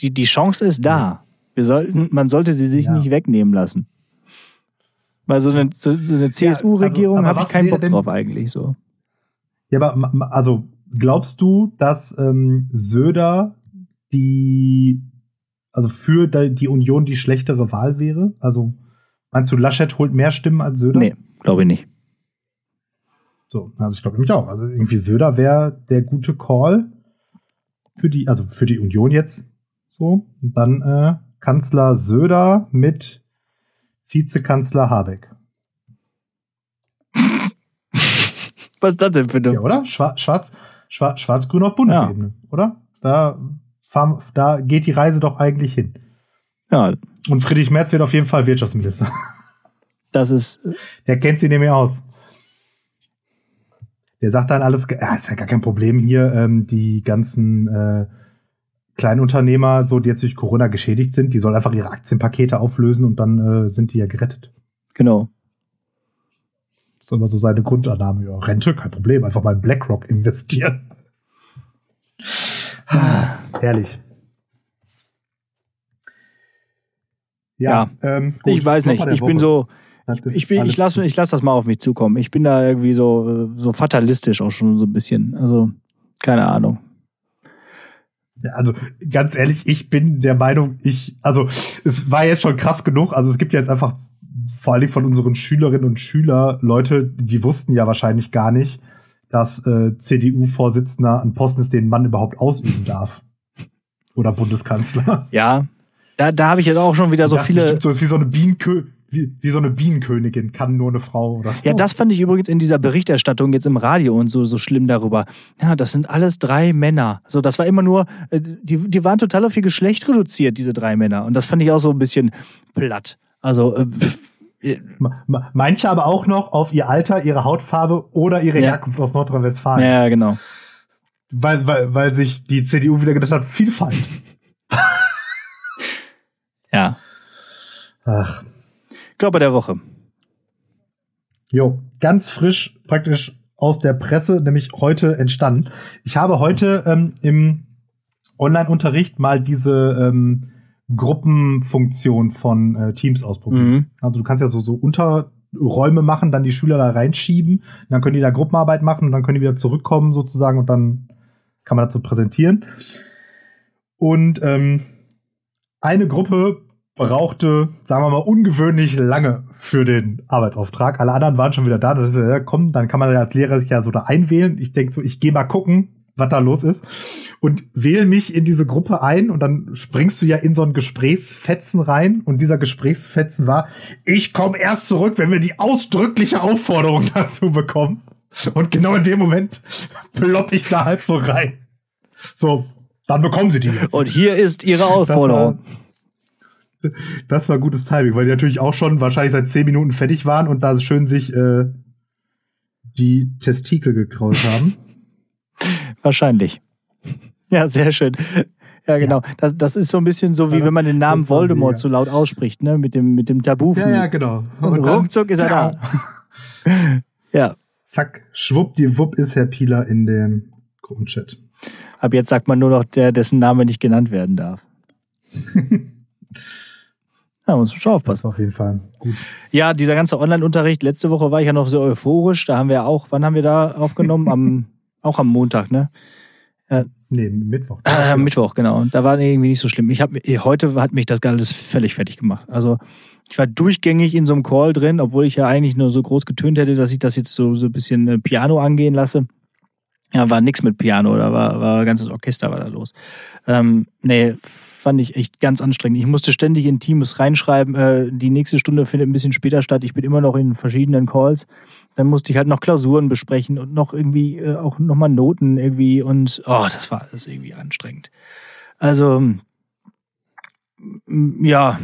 die, die Chance ist da. Wir sollten, man sollte sie sich ja. nicht wegnehmen lassen. Weil so eine, so, so eine CSU-Regierung ja, also, habe ich keinen Bock denn, drauf eigentlich so. Ja, aber also glaubst du, dass ähm, Söder die, also für die Union die schlechtere Wahl wäre? Also meinst du, Laschet holt mehr Stimmen als Söder? Nee, glaube ich nicht. So, also ich glaube nämlich auch. Also irgendwie Söder wäre der gute Call für die, also für die Union jetzt so. Und dann äh, Kanzler Söder mit Vizekanzler Habeck. Was ist das denn für eine? Ja, oder? Schwarz, schwarz, schwarz, schwarz-grün auf Bundesebene, ja. oder? Da, fahren, da geht die Reise doch eigentlich hin. Ja. Und Friedrich Merz wird auf jeden Fall Wirtschaftsminister. Das ist. Der kennt sie nämlich aus. Der sagt dann alles, ja, ist ja gar kein Problem hier, ähm, die ganzen äh, Kleinunternehmer, so die jetzt durch Corona geschädigt sind, die sollen einfach ihre Aktienpakete auflösen und dann äh, sind die ja gerettet. Genau. Das ist immer so seine Grundannahme. Ja, Rente, kein Problem, einfach mal in BlackRock investieren. ah, herrlich. Ja, ja ähm, gut, ich weiß nicht. Ich Woche. bin so, ich, bin, ich lasse ich lass das mal auf mich zukommen. Ich bin da irgendwie so, so fatalistisch auch schon so ein bisschen. Also, keine Ahnung. Also ganz ehrlich, ich bin der Meinung, ich, also es war jetzt schon krass genug. Also es gibt ja jetzt einfach vor allem von unseren Schülerinnen und Schülern Leute, die wussten ja wahrscheinlich gar nicht, dass äh, CDU-Vorsitzender ein Posten ist, den man überhaupt ausüben darf. Oder Bundeskanzler. Ja, da, da habe ich jetzt auch schon wieder so viele. So ist wie so eine Bienenkö wie, wie so eine Bienenkönigin kann nur eine Frau oder so. Ja, das fand ich übrigens in dieser Berichterstattung jetzt im Radio und so, so schlimm darüber. Ja, das sind alles drei Männer. So, das war immer nur, äh, die, die waren total auf ihr Geschlecht reduziert, diese drei Männer. Und das fand ich auch so ein bisschen platt. Also, äh, Manche aber auch noch auf ihr Alter, ihre Hautfarbe oder ihre ja. Herkunft aus Nordrhein-Westfalen. Ja, genau. Weil, weil, weil sich die CDU wieder gedacht hat, Vielfalt. ja. Ach. Körper der Woche. Jo, ganz frisch praktisch aus der Presse, nämlich heute entstanden. Ich habe heute ähm, im Online-Unterricht mal diese ähm, Gruppenfunktion von äh, Teams ausprobiert. Mhm. Also du kannst ja so, so Unterräume machen, dann die Schüler da reinschieben, dann können die da Gruppenarbeit machen und dann können die wieder zurückkommen sozusagen und dann kann man dazu präsentieren. Und ähm, eine Gruppe brauchte, sagen wir mal, ungewöhnlich lange für den Arbeitsauftrag. Alle anderen waren schon wieder da. Das ist ja, komm, dann kann man als Lehrer sich ja so da einwählen. Ich denke so, ich gehe mal gucken, was da los ist. Und wähle mich in diese Gruppe ein und dann springst du ja in so ein Gesprächsfetzen rein. Und dieser Gesprächsfetzen war, ich komme erst zurück, wenn wir die ausdrückliche Aufforderung dazu bekommen. Und genau in dem Moment plopp ich da halt so rein. So, dann bekommen sie die jetzt. Und hier ist ihre Aufforderung das war gutes Timing, weil die natürlich auch schon wahrscheinlich seit zehn Minuten fertig waren und da schön sich äh, die Testikel gekrault haben. Wahrscheinlich. Ja, sehr schön. Ja, genau. Ja. Das, das ist so ein bisschen so, wie ja, wenn man den Namen Voldemort so laut ausspricht, ne? Mit dem, mit dem Tabu. Ja, ja, genau. Und, und ruckzuck ist er da. ja. Zack, schwuppdiwupp ist Herr Pieler in dem Gruppenchat. Ab jetzt sagt man nur noch der, dessen Name nicht genannt werden darf. Ja, muss man schon aufpassen. Das auf jeden Fall gut. Ja, dieser ganze Online-Unterricht, letzte Woche war ich ja noch so euphorisch. Da haben wir auch, wann haben wir da aufgenommen? am, auch am Montag, ne? Nee, Mittwoch. Äh, Mittwoch, genau. Und da war irgendwie nicht so schlimm. Ich hab, heute hat mich das alles völlig fertig gemacht. Also ich war durchgängig in so einem Call drin, obwohl ich ja eigentlich nur so groß getönt hätte, dass ich das jetzt so, so ein bisschen äh, Piano angehen lasse. Ja, war nix mit Piano, da war, war ganzes Orchester war da los. Ähm, nee, fand ich echt ganz anstrengend. Ich musste ständig in Teams reinschreiben, äh, die nächste Stunde findet ein bisschen später statt. Ich bin immer noch in verschiedenen Calls. Dann musste ich halt noch Klausuren besprechen und noch irgendwie äh, auch nochmal Noten irgendwie und oh, das war alles irgendwie anstrengend. Also, ja,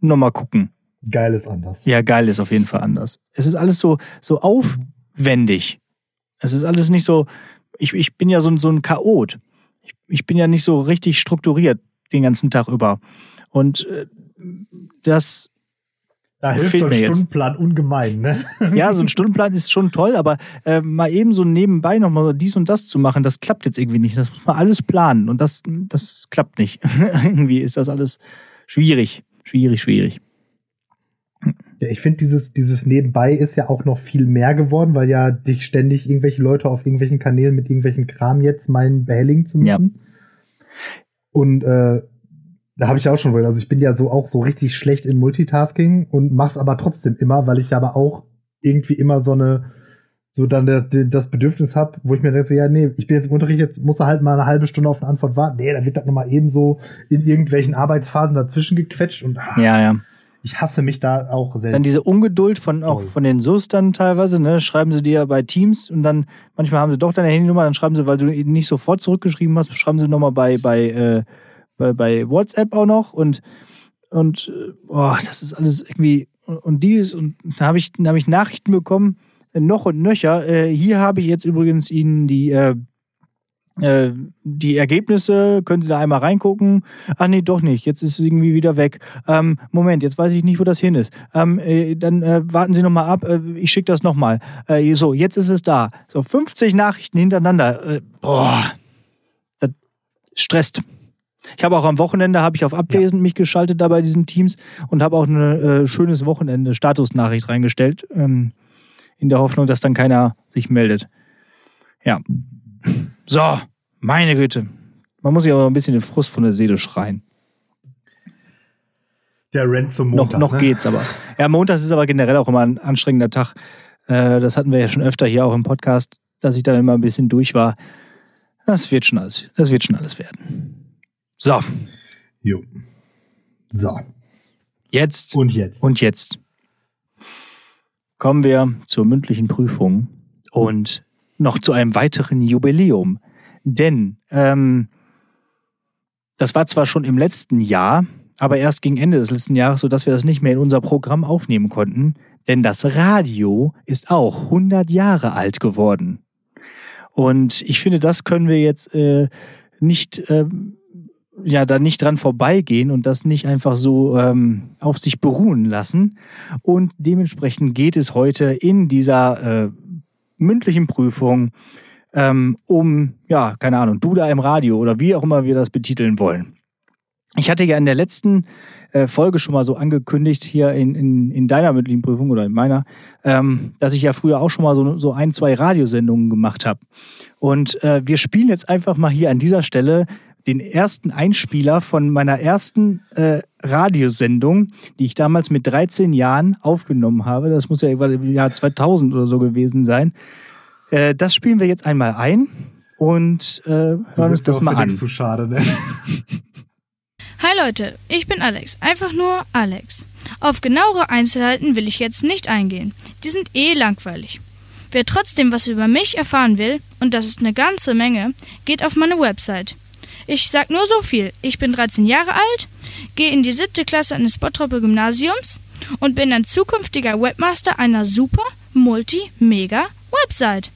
nochmal gucken. Geil ist anders. Ja, geil ist auf jeden Fall anders. Es ist alles so, so aufwendig. Es ist alles nicht so, ich, ich bin ja so, so ein Chaot. Ich, ich bin ja nicht so richtig strukturiert den ganzen Tag über. Und äh, das da hilft so ein Stundenplan jetzt. ungemein, ne? Ja, so ein Stundenplan ist schon toll, aber äh, mal eben so nebenbei nochmal dies und das zu machen, das klappt jetzt irgendwie nicht. Das muss man alles planen und das, das klappt nicht. irgendwie ist das alles schwierig, schwierig, schwierig. Ja, ich finde, dieses, dieses Nebenbei ist ja auch noch viel mehr geworden, weil ja dich ständig irgendwelche Leute auf irgendwelchen Kanälen mit irgendwelchen Kram jetzt meinen, behelligen zu müssen. Ja. Und äh, da habe ich auch schon, also ich bin ja so auch so richtig schlecht in Multitasking und mach's aber trotzdem immer, weil ich aber auch irgendwie immer so eine so dann das Bedürfnis habe, wo ich mir denke, so, ja, nee, ich bin jetzt im Unterricht, jetzt muss er halt mal eine halbe Stunde auf eine Antwort warten. Nee, da wird das nochmal eben so in irgendwelchen Arbeitsphasen dazwischen gequetscht und ah, ja, ja. Ich hasse mich da auch selbst. Dann diese Ungeduld von auch von den SUS dann teilweise, ne, schreiben sie dir bei Teams und dann manchmal haben sie doch deine Handynummer, dann schreiben sie, weil du nicht sofort zurückgeschrieben hast, schreiben sie nochmal bei bei äh, bei, bei WhatsApp auch noch und, und äh, boah, das ist alles irgendwie und dies und da habe ich, hab ich Nachrichten bekommen, noch und nöcher. Äh, hier habe ich jetzt übrigens Ihnen die, äh, äh, die Ergebnisse, können Sie da einmal reingucken? Ach nee, doch nicht. Jetzt ist es irgendwie wieder weg. Ähm, Moment, jetzt weiß ich nicht, wo das hin ist. Ähm, äh, dann äh, warten Sie nochmal ab. Äh, ich schicke das nochmal. Äh, so, jetzt ist es da. So, 50 Nachrichten hintereinander. Äh, boah, das stresst. Ich habe auch am Wochenende habe ich auf Abwesend ja. mich geschaltet da bei diesen Teams und habe auch ein schönes Wochenende Statusnachricht reingestellt, ähm, in der Hoffnung, dass dann keiner sich meldet. Ja. So, meine Güte. Man muss sich aber ein bisschen den Frust von der Seele schreien. Der Rent zum Montag. Noch, noch ne? geht's aber. Ja, Montag ist aber generell auch immer ein anstrengender Tag. Äh, das hatten wir ja schon öfter hier auch im Podcast, dass ich da immer ein bisschen durch war. Das wird schon alles, das wird schon alles werden. So. Jo. So. Jetzt. Und jetzt. Und jetzt. Kommen wir zur mündlichen Prüfung und noch zu einem weiteren Jubiläum. Denn ähm, das war zwar schon im letzten Jahr, aber erst gegen Ende des letzten Jahres, sodass wir das nicht mehr in unser Programm aufnehmen konnten. Denn das Radio ist auch 100 Jahre alt geworden. Und ich finde, das können wir jetzt äh, nicht äh, ja da nicht dran vorbeigehen und das nicht einfach so ähm, auf sich beruhen lassen. Und dementsprechend geht es heute in dieser äh, mündlichen Prüfung ähm, um, ja, keine Ahnung, du da im Radio oder wie auch immer wir das betiteln wollen. Ich hatte ja in der letzten äh, Folge schon mal so angekündigt, hier in, in, in deiner mündlichen Prüfung oder in meiner, ähm, dass ich ja früher auch schon mal so, so ein, zwei Radiosendungen gemacht habe. Und äh, wir spielen jetzt einfach mal hier an dieser Stelle den ersten Einspieler von meiner ersten äh, Radiosendung, die ich damals mit 13 Jahren aufgenommen habe. Das muss ja im Jahr 2000 oder so gewesen sein. Äh, das spielen wir jetzt einmal ein und äh, hören uns das mal an. Zu schade, ne? Hi Leute, ich bin Alex. Einfach nur Alex. Auf genauere Einzelheiten will ich jetzt nicht eingehen. Die sind eh langweilig. Wer trotzdem was über mich erfahren will, und das ist eine ganze Menge, geht auf meine Website ich sag nur so viel. Ich bin 13 Jahre alt, gehe in die siebte Klasse eines Bottroper Gymnasiums und bin ein zukünftiger Webmaster einer super, multi, mega Website.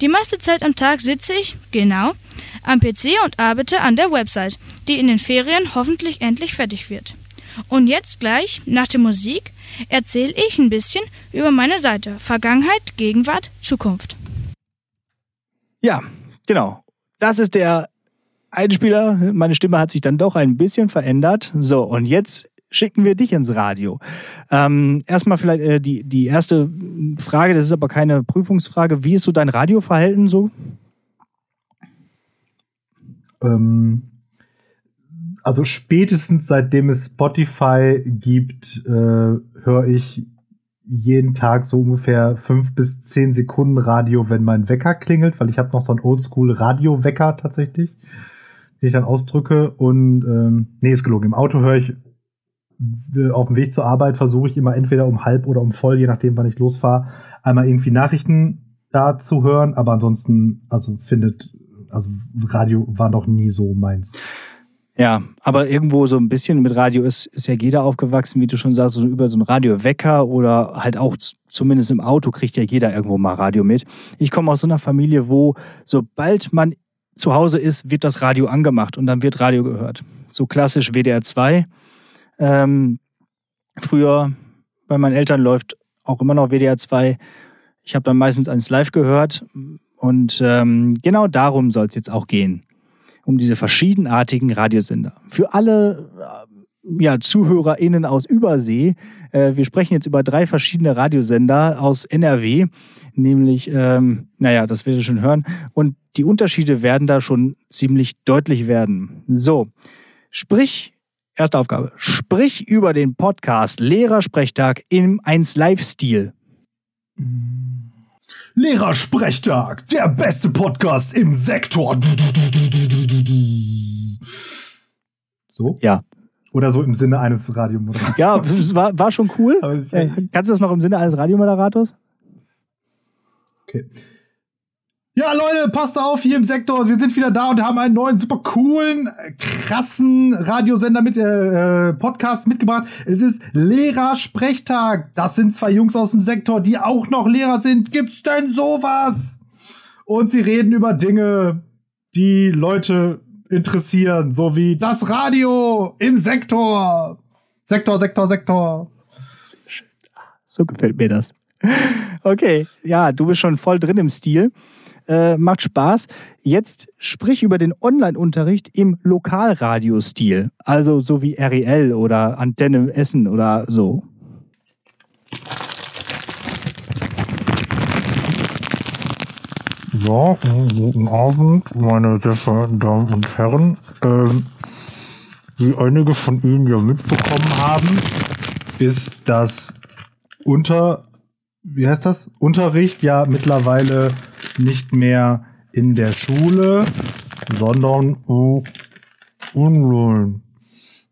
Die meiste Zeit am Tag sitze ich, genau, am PC und arbeite an der Website, die in den Ferien hoffentlich endlich fertig wird. Und jetzt gleich, nach der Musik, erzähle ich ein bisschen über meine Seite Vergangenheit, Gegenwart, Zukunft. Ja, genau. Das ist der Einspieler, meine Stimme hat sich dann doch ein bisschen verändert. So, und jetzt schicken wir dich ins Radio. Ähm, erstmal vielleicht äh, die, die erste Frage, das ist aber keine Prüfungsfrage. Wie ist so dein Radioverhalten so? Ähm, also spätestens seitdem es Spotify gibt, äh, höre ich jeden Tag so ungefähr fünf bis zehn Sekunden Radio, wenn mein Wecker klingelt, weil ich habe noch so einen Oldschool-Radio-Wecker tatsächlich, den ich dann ausdrücke. Und ähm, nee, ist gelogen. Im Auto höre ich auf dem Weg zur Arbeit versuche ich immer entweder um halb oder um voll, je nachdem, wann ich losfahre, einmal irgendwie Nachrichten da zu hören. Aber ansonsten, also findet, also Radio war noch nie so meins. Ja, aber irgendwo so ein bisschen mit Radio ist, ist ja jeder aufgewachsen, wie du schon sagst, so über so einen Radiowecker oder halt auch zumindest im Auto kriegt ja jeder irgendwo mal Radio mit. Ich komme aus so einer Familie, wo sobald man zu Hause ist, wird das Radio angemacht und dann wird Radio gehört. So klassisch WDR 2. Ähm, früher bei meinen Eltern läuft auch immer noch WDR 2. Ich habe dann meistens eins live gehört und ähm, genau darum soll es jetzt auch gehen um diese verschiedenartigen Radiosender. Für alle äh, ja, ZuhörerInnen aus Übersee, äh, wir sprechen jetzt über drei verschiedene Radiosender aus NRW, nämlich, ähm, naja, das werdet ihr schon hören. Und die Unterschiede werden da schon ziemlich deutlich werden. So, sprich, erste Aufgabe, sprich über den Podcast Lehrersprechtag im 1 Live-Stil. Lehrersprechtag, der beste Podcast im Sektor. So? Ja. Oder so im Sinne eines Radiomoderators. Ja, war, war schon cool. Äh, kannst du das noch im Sinne eines Radiomoderators? Okay. Ja, Leute, passt auf hier im Sektor. Wir sind wieder da und haben einen neuen, super coolen, krassen Radiosender mit äh, Podcast mitgebracht. Es ist Lehrersprechtag. Das sind zwei Jungs aus dem Sektor, die auch noch Lehrer sind. Gibt's denn sowas? Und sie reden über Dinge, die Leute interessieren, so wie das Radio im Sektor. Sektor, Sektor, Sektor. So gefällt mir das. Okay, ja, du bist schon voll drin im Stil. Äh, macht Spaß. Jetzt sprich über den Online-Unterricht im Lokalradiostil. Also so wie REL oder Antenne Essen oder so. Ja, guten Abend, meine sehr verehrten Damen und Herren. Ähm, wie einige von Ihnen ja mitbekommen haben, ist das unter, wie heißt das? Unterricht ja mittlerweile nicht mehr in der Schule, sondern auch online.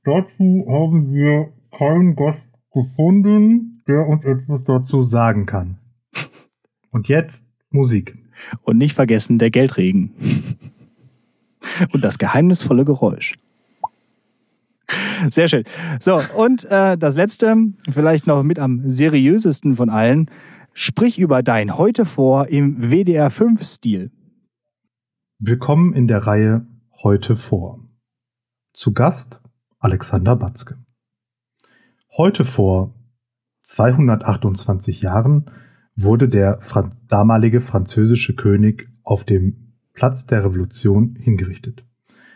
Dazu haben wir keinen Gast gefunden, der uns etwas dazu sagen kann. Und jetzt Musik. Und nicht vergessen der Geldregen. Und das geheimnisvolle Geräusch. Sehr schön. So, und äh, das letzte, vielleicht noch mit am seriösesten von allen. Sprich über dein heute vor im WDR 5-Stil. Willkommen in der Reihe Heute vor. Zu Gast Alexander Batzke. Heute vor 228 Jahren wurde der Fra damalige französische König auf dem Platz der Revolution hingerichtet.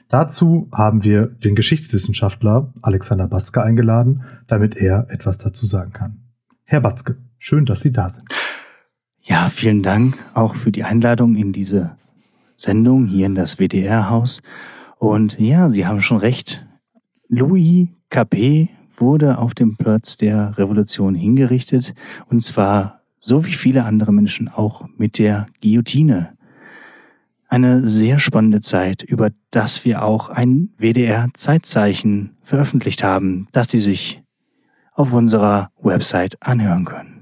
Dazu haben wir den Geschichtswissenschaftler Alexander Batzke eingeladen, damit er etwas dazu sagen kann. Herr Batzke, schön, dass Sie da sind. Ja, vielen Dank auch für die Einladung in diese Sendung hier in das WDR-Haus. Und ja, Sie haben schon recht. Louis Capet wurde auf dem Platz der Revolution hingerichtet. Und zwar so wie viele andere Menschen auch mit der Guillotine. Eine sehr spannende Zeit, über das wir auch ein WDR-Zeitzeichen veröffentlicht haben, das Sie sich auf unserer Website anhören können.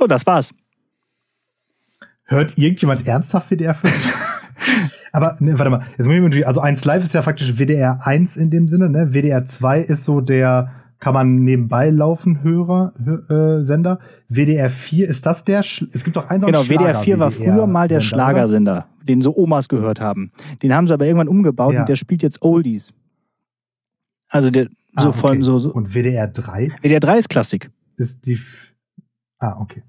So, das war's. Hört irgendjemand ernsthaft WDR 5? Aber ne, warte mal, jetzt muss ich also 1 Live ist ja faktisch WDR 1 in dem Sinne, ne? WDR 2 ist so der kann man nebenbei laufen Hörer äh, Sender. WDR 4 ist das der Sch es gibt doch einen Genau, WDR 4 war früher mal der Schlagersender, den so Omas gehört haben. Den haben sie aber irgendwann umgebaut ja. und der spielt jetzt Oldies. Also der so ah, okay. von so, so und WDR 3? WDR 3 ist Klassik. Ist die F Ah, okay.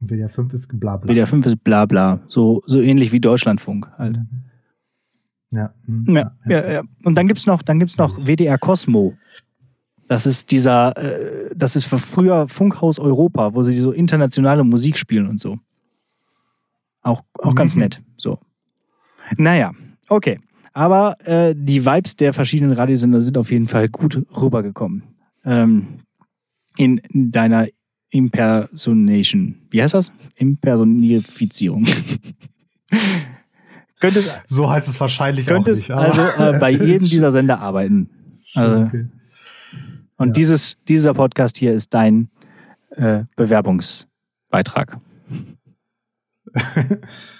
WDR 5 ist bla bla. WDR 5 ist bla bla, so so ähnlich wie Deutschlandfunk halt. Ja. Hm, ja, ja, ja, ja. Und dann gibt's noch, dann gibt's noch WDR Cosmo. Das ist dieser, äh, das ist für früher Funkhaus Europa, wo sie so internationale Musik spielen und so. Auch, auch ganz Mhm. nett. So. Naja, okay. Aber äh, die Vibes der verschiedenen Radiosender sind auf jeden Fall gut rübergekommen. Ähm, in deiner Impersonation. Wie heißt das? Impersonifizierung. könntest So heißt es wahrscheinlich könntest auch nicht. also äh, bei jedem dieser Sender arbeiten. Also, okay. und Ja. dieses, dieser Podcast hier ist dein äh, Bewerbungsbeitrag.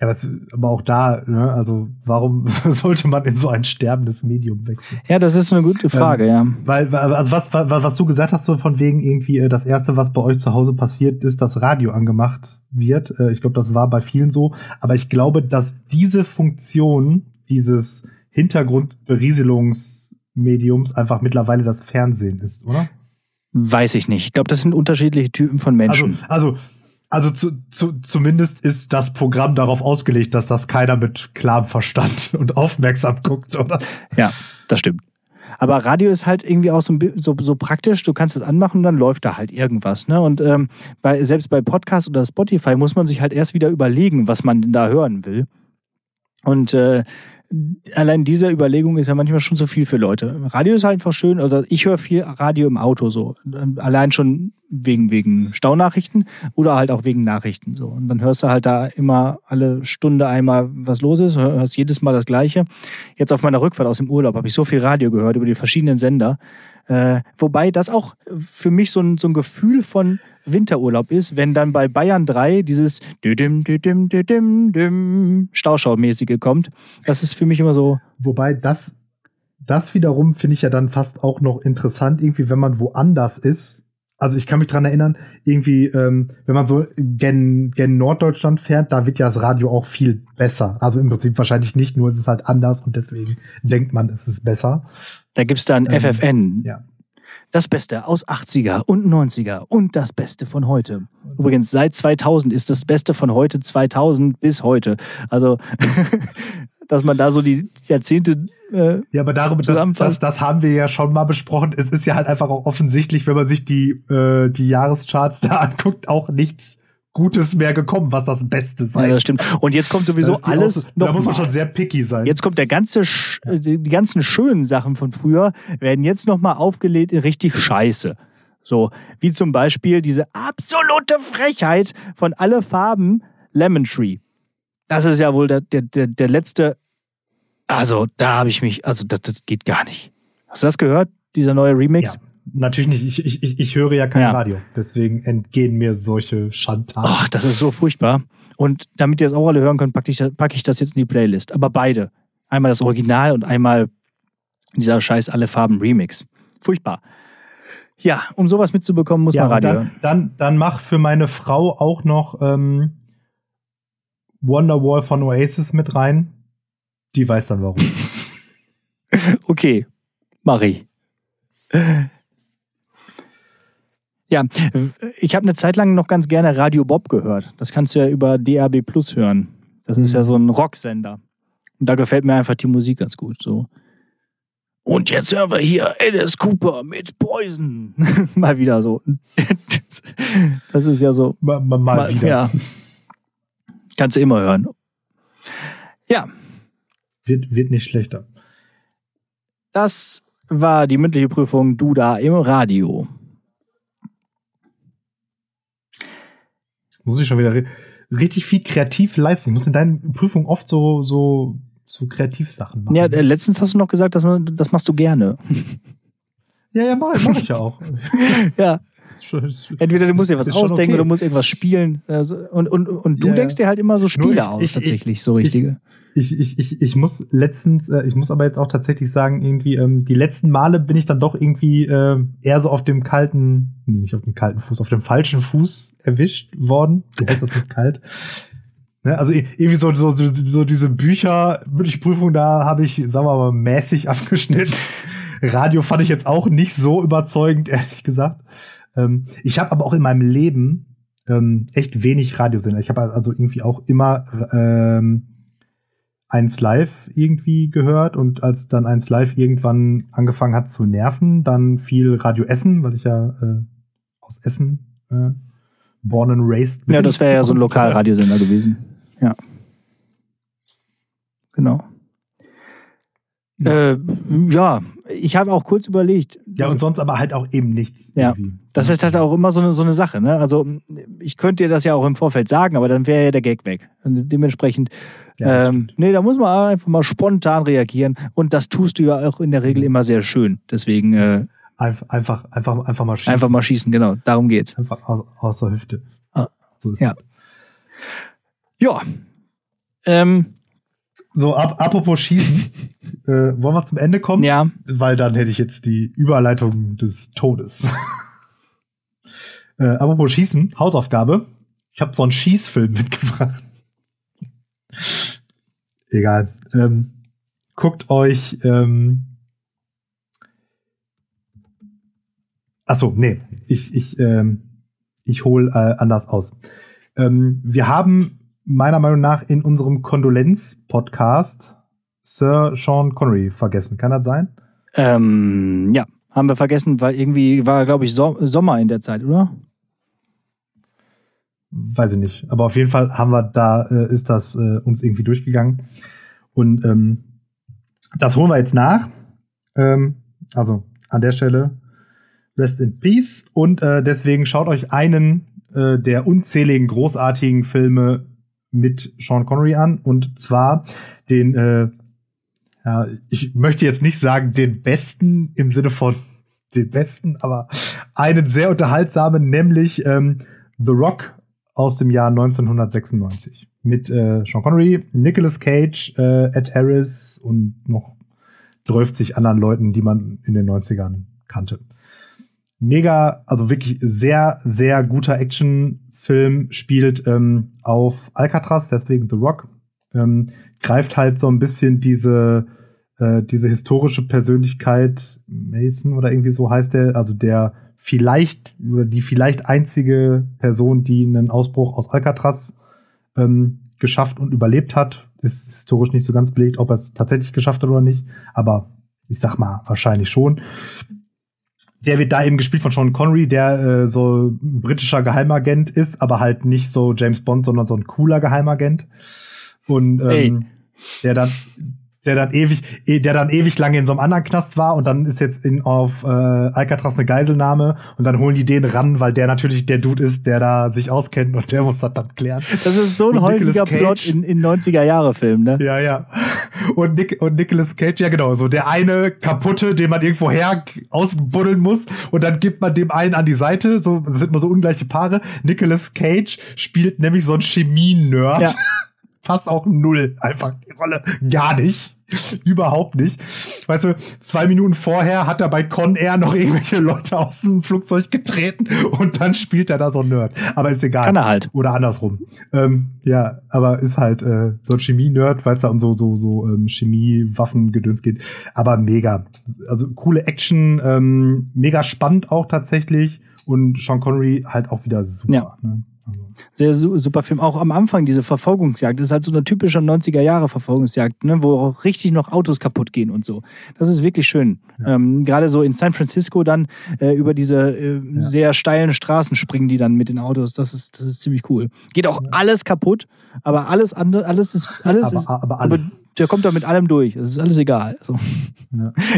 Ja, aber, es- aber auch da, ne, also warum sollte man in so ein sterbendes Medium wechseln? Ja, das ist eine gute Frage, ja. Weil, weil- also was, was, was du gesagt hast, so von wegen irgendwie, äh, das erste, was bei euch zu Hause passiert, ist, dass Radio angemacht wird. Äh, Ich glaube, das war bei vielen so. Aber ich glaube, dass diese Funktion dieses Hintergrundberieselungsmediums einfach mittlerweile das Fernsehen ist, oder? Weiß ich nicht. Ich glaube, das sind unterschiedliche Typen von Also, Menschen. also, also zu, zu, zumindest ist das Programm darauf ausgelegt, dass das keiner mit klarem Verstand und aufmerksam guckt, oder? Ja, das stimmt. Aber Radio ist halt irgendwie auch so, so, so praktisch. Du kannst es anmachen und dann läuft da halt irgendwas. Ne? Und ähm, bei, selbst bei Podcast oder Spotify muss man sich halt erst wieder überlegen, was man da hören will. Und äh, allein diese Überlegung ist ja manchmal schon zu viel für Leute. Radio ist halt einfach schön. Also ich höre viel Radio im Auto so. Allein schon wegen, wegen Staunachrichten oder halt auch wegen Nachrichten so. Und dann hörst du halt da immer alle Stunde einmal, was los ist, hörst jedes Mal das Gleiche. Jetzt auf meiner Rückfahrt aus dem Urlaub habe ich so viel Radio gehört über die verschiedenen Sender. Äh, wobei das auch für mich so ein, so ein Gefühl von Winterurlaub ist, wenn dann bei Bayern 3 dieses Düdim, Düdim, Düdim, Düdim Stauschau-mäßige kommt. Das ist für mich immer so, Wobei das, das wiederum finde ich ja dann fast auch noch interessant, irgendwie, wenn man woanders ist. Also ich kann mich dran erinnern, irgendwie, ähm, wenn man so gen, gen Norddeutschland fährt, da wird ja das Radio auch viel besser. Also im Prinzip wahrscheinlich nicht, nur es ist halt anders und deswegen denkt man, es ist besser. da gibt es dann Ähm, FFN. Ja. Das Beste aus 80er und 90er und das Beste von heute. Übrigens, seit 2000 ist das Beste von heute 2000 bis heute. Also, dass man da so die Jahrzehnte. Äh, Ja, aber darüber, das, das, das haben wir ja schon mal besprochen. Es ist ja halt einfach auch offensichtlich, wenn man sich die, äh, die Jahrescharts da anguckt, auch nichts Gutes mehr gekommen, was das Beste ja, sein das stimmt. Und jetzt kommt sowieso alles Aus- noch. Da muss man mal. schon sehr picky sein. Jetzt kommt der ganze, Sch die ganzen schönen Sachen von früher, werden jetzt nochmal aufgelegt in richtig Scheiße. So, wie zum Beispiel diese absolute Frechheit von alle Farben Lemon Tree. Das ist ja wohl der, der, der, der letzte. Also, da habe ich mich, also, das, das geht gar nicht. Hast du das gehört? Dieser neue Remix? Ja, natürlich nicht. Ich, ich, ich, höre ja kein Ja. Radio. Deswegen entgehen mir solche Schandtaten. Ach, das ist so furchtbar. Und damit ihr das auch alle hören könnt, packe ich, pack ich das jetzt in die Playlist. Aber beide. Einmal das Original und einmal dieser scheiß Alle Farben Remix. Furchtbar. Ja, um sowas mitzubekommen, muss ja, man Radio dann, hören. dann, dann mach für meine Frau auch noch ähm, Wonderwall von Oasis mit rein. Die weiß dann warum. Okay, Marie. Ja, ich habe eine Zeit lang noch ganz gerne Radio Bob gehört. Das kannst du ja über DAB Plus hören. Das ist ja so ein Rocksender. Und da gefällt mir einfach die Musik ganz gut. So. Und jetzt hören wir hier Alice Cooper mit Poison. mal wieder so. das ist ja so. mal, mal, mal wieder. Ja. Kannst du immer hören. Ja, Wird, wird nicht schlechter. das war die mündliche Prüfung Du da im Radio. Muss ich schon wieder ri- richtig viel kreativ leisten. Ich muss in deinen Prüfungen oft so, so, so Kreativsachen machen. Ja, äh, letztens hast du noch gesagt, dass man, das machst du gerne. ja, ja mach, mach ich ja auch. ja, entweder du musst dir was ausdenken okay. oder du musst irgendwas spielen. Also, und, und, und du Ja, denkst dir halt immer so Spiele ich- aus, ich- tatsächlich, so ich- richtige. Ich, ich, ich, ich muss letztens, äh, ich muss aber jetzt auch tatsächlich sagen, irgendwie, ähm, die letzten Male bin ich dann doch irgendwie äh, eher so auf dem kalten, nee, nicht auf dem kalten Fuß, auf dem falschen Fuß erwischt worden. Wie heißt das mit kalt? Ne, also i- irgendwie so, so, so, diese Bücher, mündliche da habe ich, sagen wir mal, mäßig abgeschnitten. Radio fand ich jetzt auch nicht so überzeugend, ehrlich gesagt. Ähm, ich habe aber auch in meinem Leben ähm, echt wenig Radiosender. Ich habe also irgendwie auch immer ähm, 1 Live irgendwie gehört und als dann 1 Live irgendwann angefangen hat zu nerven, dann viel Radio Essen, weil ich ja äh, aus Essen äh, born and raised bin. Ja, das wäre ja so ein Lokalradiosender gewesen. Ja. Genau. Äh, ja, ich habe auch kurz überlegt. Ja, und sonst aber halt auch eben nichts. Ja, irgendwie. das ist halt auch immer so eine, so eine Sache. Ne? Also ich könnte dir das ja auch im Vorfeld sagen, aber dann wäre ja der Gag weg. Und dementsprechend, ja, ähm, nee, da muss man einfach mal spontan reagieren. Und das tust du ja auch in der Regel immer sehr schön. Deswegen äh, einfach, einfach, einfach, einfach mal schießen. Einfach mal schießen, genau. Darum geht's. Einfach aus, aus der Hüfte. Ah, so ist ja. Das. Ja. Ähm, so, ab, apropos Schießen, äh, wollen wir zum Ende kommen? Ja. Weil dann hätte ich jetzt die Überleitung des Todes. äh, apropos Schießen, Hausaufgabe. Ich habe so einen Schießfilm mitgebracht. Egal. Ähm, guckt euch. Ähm Achso, nee, ich, ich, ähm, ich hole äh, anders aus. Ähm, wir haben meiner Meinung nach in unserem Kondolenz-Podcast Sir Sean Connery vergessen. Kann das sein? Ähm, ja, haben wir vergessen, weil irgendwie war, glaube ich, so Sommer in der Zeit, oder? Weiß ich nicht. Aber auf jeden Fall haben wir da, äh, ist das äh, uns irgendwie durchgegangen. Und ähm, das holen wir jetzt nach. Ähm, also an der Stelle Rest in Peace. Und äh, deswegen schaut euch einen äh, der unzähligen großartigen Filme mit Sean Connery an und zwar den, äh, ja, ich möchte jetzt nicht sagen den besten im Sinne von den besten, aber einen sehr unterhaltsamen, nämlich ähm, The Rock aus dem Jahr 1996 mit äh, Sean Connery, Nicolas Cage, äh, Ed Harris und noch 30 anderen Leuten, die man in den 90ern kannte. Mega, also wirklich sehr, sehr guter Action Film spielt ähm, auf Alcatraz, deswegen The Rock. Ähm, greift halt so ein bisschen diese, äh, diese historische Persönlichkeit, Mason oder irgendwie so heißt der, also der vielleicht oder die vielleicht einzige Person, die einen Ausbruch aus Alcatraz ähm, geschafft und überlebt hat. Ist historisch nicht so ganz belegt, ob er es tatsächlich geschafft hat oder nicht, aber ich sag mal wahrscheinlich schon der wird da eben gespielt von Sean Connery, der äh, so ein britischer Geheimagent ist, aber halt nicht so James Bond, sondern so ein cooler Geheimagent. Und ähm, der dann der dann ewig, eh, der dann ewig lange in so einem anderen Knast war und dann ist jetzt in, auf äh, Alcatraz eine Geiselnahme und dann holen die den ran, weil der natürlich der Dude ist, der da sich auskennt und der muss das dann klären. Das ist so ein und häufiger Plot in, in 90er-Jahre-Filmen, ne? Ja, ja. Und, Nick, und Nicolas Cage, ja genau, so der eine kaputte, den man irgendwo her ausbuddeln muss und dann gibt man dem einen an die Seite, so das sind immer so ungleiche Paare. Nicolas Cage spielt nämlich so ein Chemie-Nerd. Ja. passt auch null einfach die Rolle. Gar nicht. Überhaupt nicht. Weißt du, zwei Minuten vorher hat er bei Con Air noch irgendwelche Leute aus dem Flugzeug getreten und dann spielt er da so ein Nerd. Aber ist egal. Kann er halt. Oder andersrum. Ähm, ja, aber ist halt äh, so ein Chemie-Nerd, weil es da um so, so, so ähm, Chemie-Waffen-Gedöns geht. Aber mega. Also coole Action, ähm, mega spannend auch tatsächlich. Und Sean Connery halt auch wieder super. Ja. Ne? Sehr super Film. Auch am Anfang diese Verfolgungsjagd. Das ist halt so eine typische 90er-Jahre-Verfolgungsjagd, ne, wo auch richtig noch Autos kaputt gehen und so. Das ist wirklich schön. Ja. Ähm, Gerade so in San Francisco dann äh, über diese äh, ja. sehr steilen Straßen springen die dann mit den Autos. Das ist, das ist ziemlich cool. Geht auch ja. alles kaputt, aber alles andere, alles ist, alles aber, ist, aber alles. Aber der kommt da mit allem durch. Es ist alles egal. So.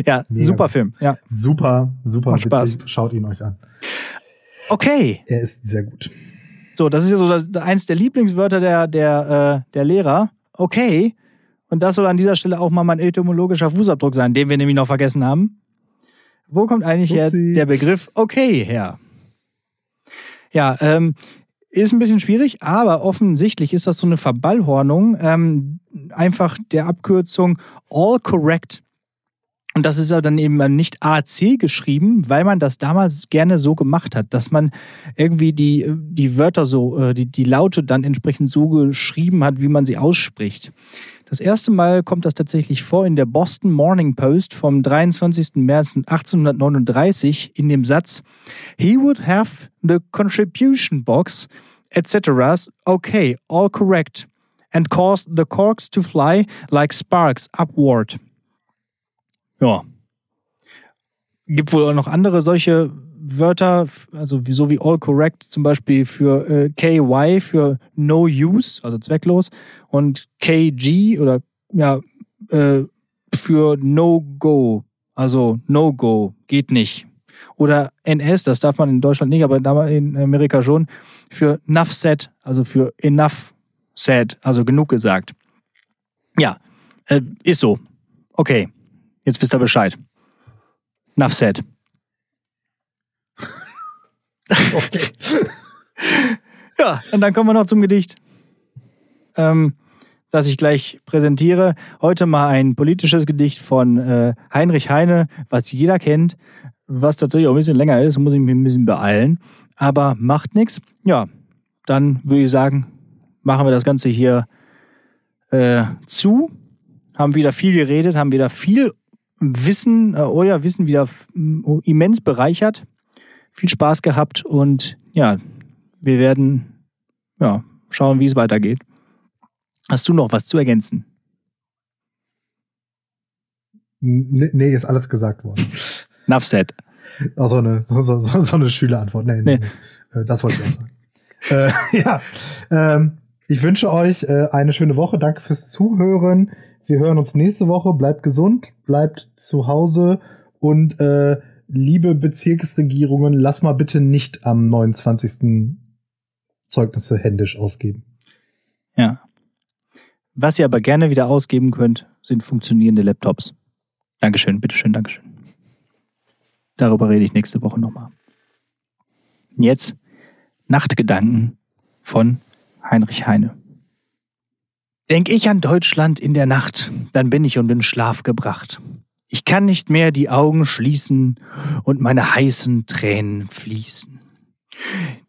Ja, super Film. Ja. Super, super. Macht Spaß. Schaut ihn euch an. Okay. Er ist sehr gut. So, das ist ja so eins der Lieblingswörter der, der, äh, der Lehrer. Okay. Und das soll an dieser Stelle auch mal mein etymologischer Fußabdruck sein, den wir nämlich noch vergessen haben. Wo kommt eigentlich her der Begriff okay her? Ja, ähm, ist ein bisschen schwierig, aber offensichtlich ist das so eine Verballhornung ähm, einfach der Abkürzung All Correct und das ist ja dann eben nicht AC geschrieben, weil man das damals gerne so gemacht hat, dass man irgendwie die, die Wörter so, äh, die, die Laute dann entsprechend so geschrieben hat, wie man sie ausspricht. Das erste Mal kommt das tatsächlich vor in der Boston Morning Post vom 23. März 1839 in dem Satz He would have the contribution box, etc. Okay, all correct. and caused the corks to fly like sparks upward. Ja. Gibt wohl auch noch andere solche Wörter, also so wie all correct zum Beispiel für äh, KY für no use, also zwecklos, und KG oder ja, äh, für no go, also no go, geht nicht. Oder NS, das darf man in Deutschland nicht, aber in Amerika schon, für enough said, also für enough said, also genug gesagt. Ja, äh, ist so. Okay, jetzt wisst ihr Bescheid. Enough said. Okay. ja, und dann kommen wir noch zum Gedicht, ähm, das ich gleich präsentiere. Heute mal ein politisches Gedicht von äh, Heinrich Heine, was jeder kennt, was tatsächlich auch ein bisschen länger ist, muss ich mich ein bisschen beeilen, aber macht nichts. Ja, dann würde ich sagen, machen wir das Ganze hier äh, zu. Haben wieder viel geredet, haben wieder viel Wissen, äh, euer Wissen wieder immens bereichert viel Spaß gehabt und ja, wir werden ja, schauen, wie es weitergeht. Hast du noch was zu ergänzen? Nee, nee ist alles gesagt worden. Enough said. Auch so eine, so, so, so eine Schülerantwort. Nee, nee. nee. Äh, das wollte ich auch sagen. äh, ja, ähm, ich wünsche euch äh, eine schöne Woche. Danke fürs Zuhören. Wir hören uns nächste Woche. Bleibt gesund, bleibt zu Hause und äh, liebe Bezirksregierungen, lass mal bitte nicht am 29. Zeugnisse händisch ausgeben. Ja. Was ihr aber gerne wieder ausgeben könnt, sind funktionierende Laptops. Dankeschön, bitteschön, Dankeschön. Darüber rede ich nächste Woche nochmal. Jetzt Nachtgedanken von Heinrich Heine. Denk ich an Deutschland in der Nacht, dann bin ich um den Schlaf gebracht. Ich kann nicht mehr die Augen schließen und meine heißen Tränen fließen.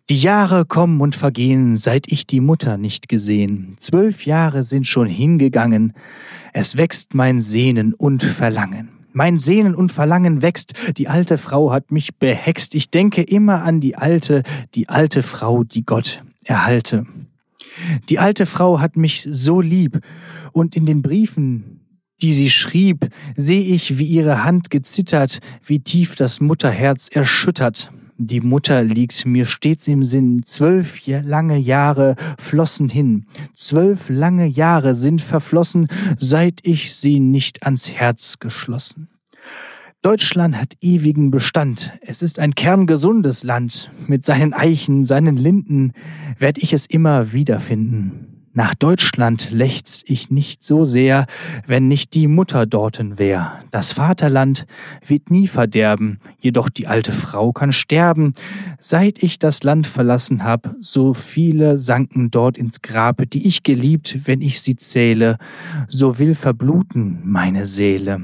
Die Jahre kommen und vergehen, seit ich die Mutter nicht gesehen. Zwölf Jahre sind schon hingegangen. Es wächst mein Sehnen und Verlangen. Mein Sehnen und Verlangen wächst, die alte Frau hat mich behext. Ich denke immer an die alte, die alte Frau, die Gott erhalte. Die alte Frau hat mich so lieb, und in den Briefen, die sie schrieb, sehe ich, wie ihre Hand gezittert, wie tief das Mutterherz erschüttert. Die Mutter liegt mir stets im Sinn, zwölf lange Jahre flossen hin, zwölf lange Jahre sind verflossen, seit ich sie nicht ans Herz geschlossen. Deutschland hat ewigen Bestand. Es ist ein kerngesundes Land. Mit seinen Eichen, seinen Linden werd ich es immer wiederfinden. Nach Deutschland lechzt ich nicht so sehr, wenn nicht die Mutter dorten wär. Das Vaterland wird nie verderben, jedoch die alte Frau kann sterben. Seit ich das Land verlassen hab, so viele sanken dort ins Grab, die ich geliebt, wenn ich sie zähle, so will verbluten meine Seele.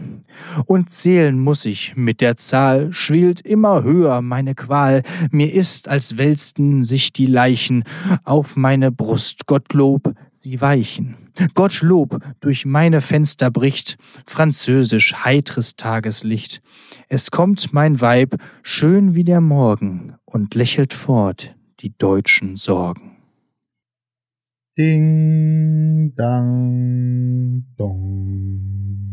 Und zählen muss ich mit der Zahl, schwillt immer höher meine Qual, mir ist, als wälzten sich die Leichen auf meine Brust, Gottlob, sie weichen. Gottlob durch meine Fenster bricht, französisch heitres Tageslicht. Es kommt mein Weib, schön wie der Morgen, und lächelt fort die deutschen Sorgen. Ding, dang, dong.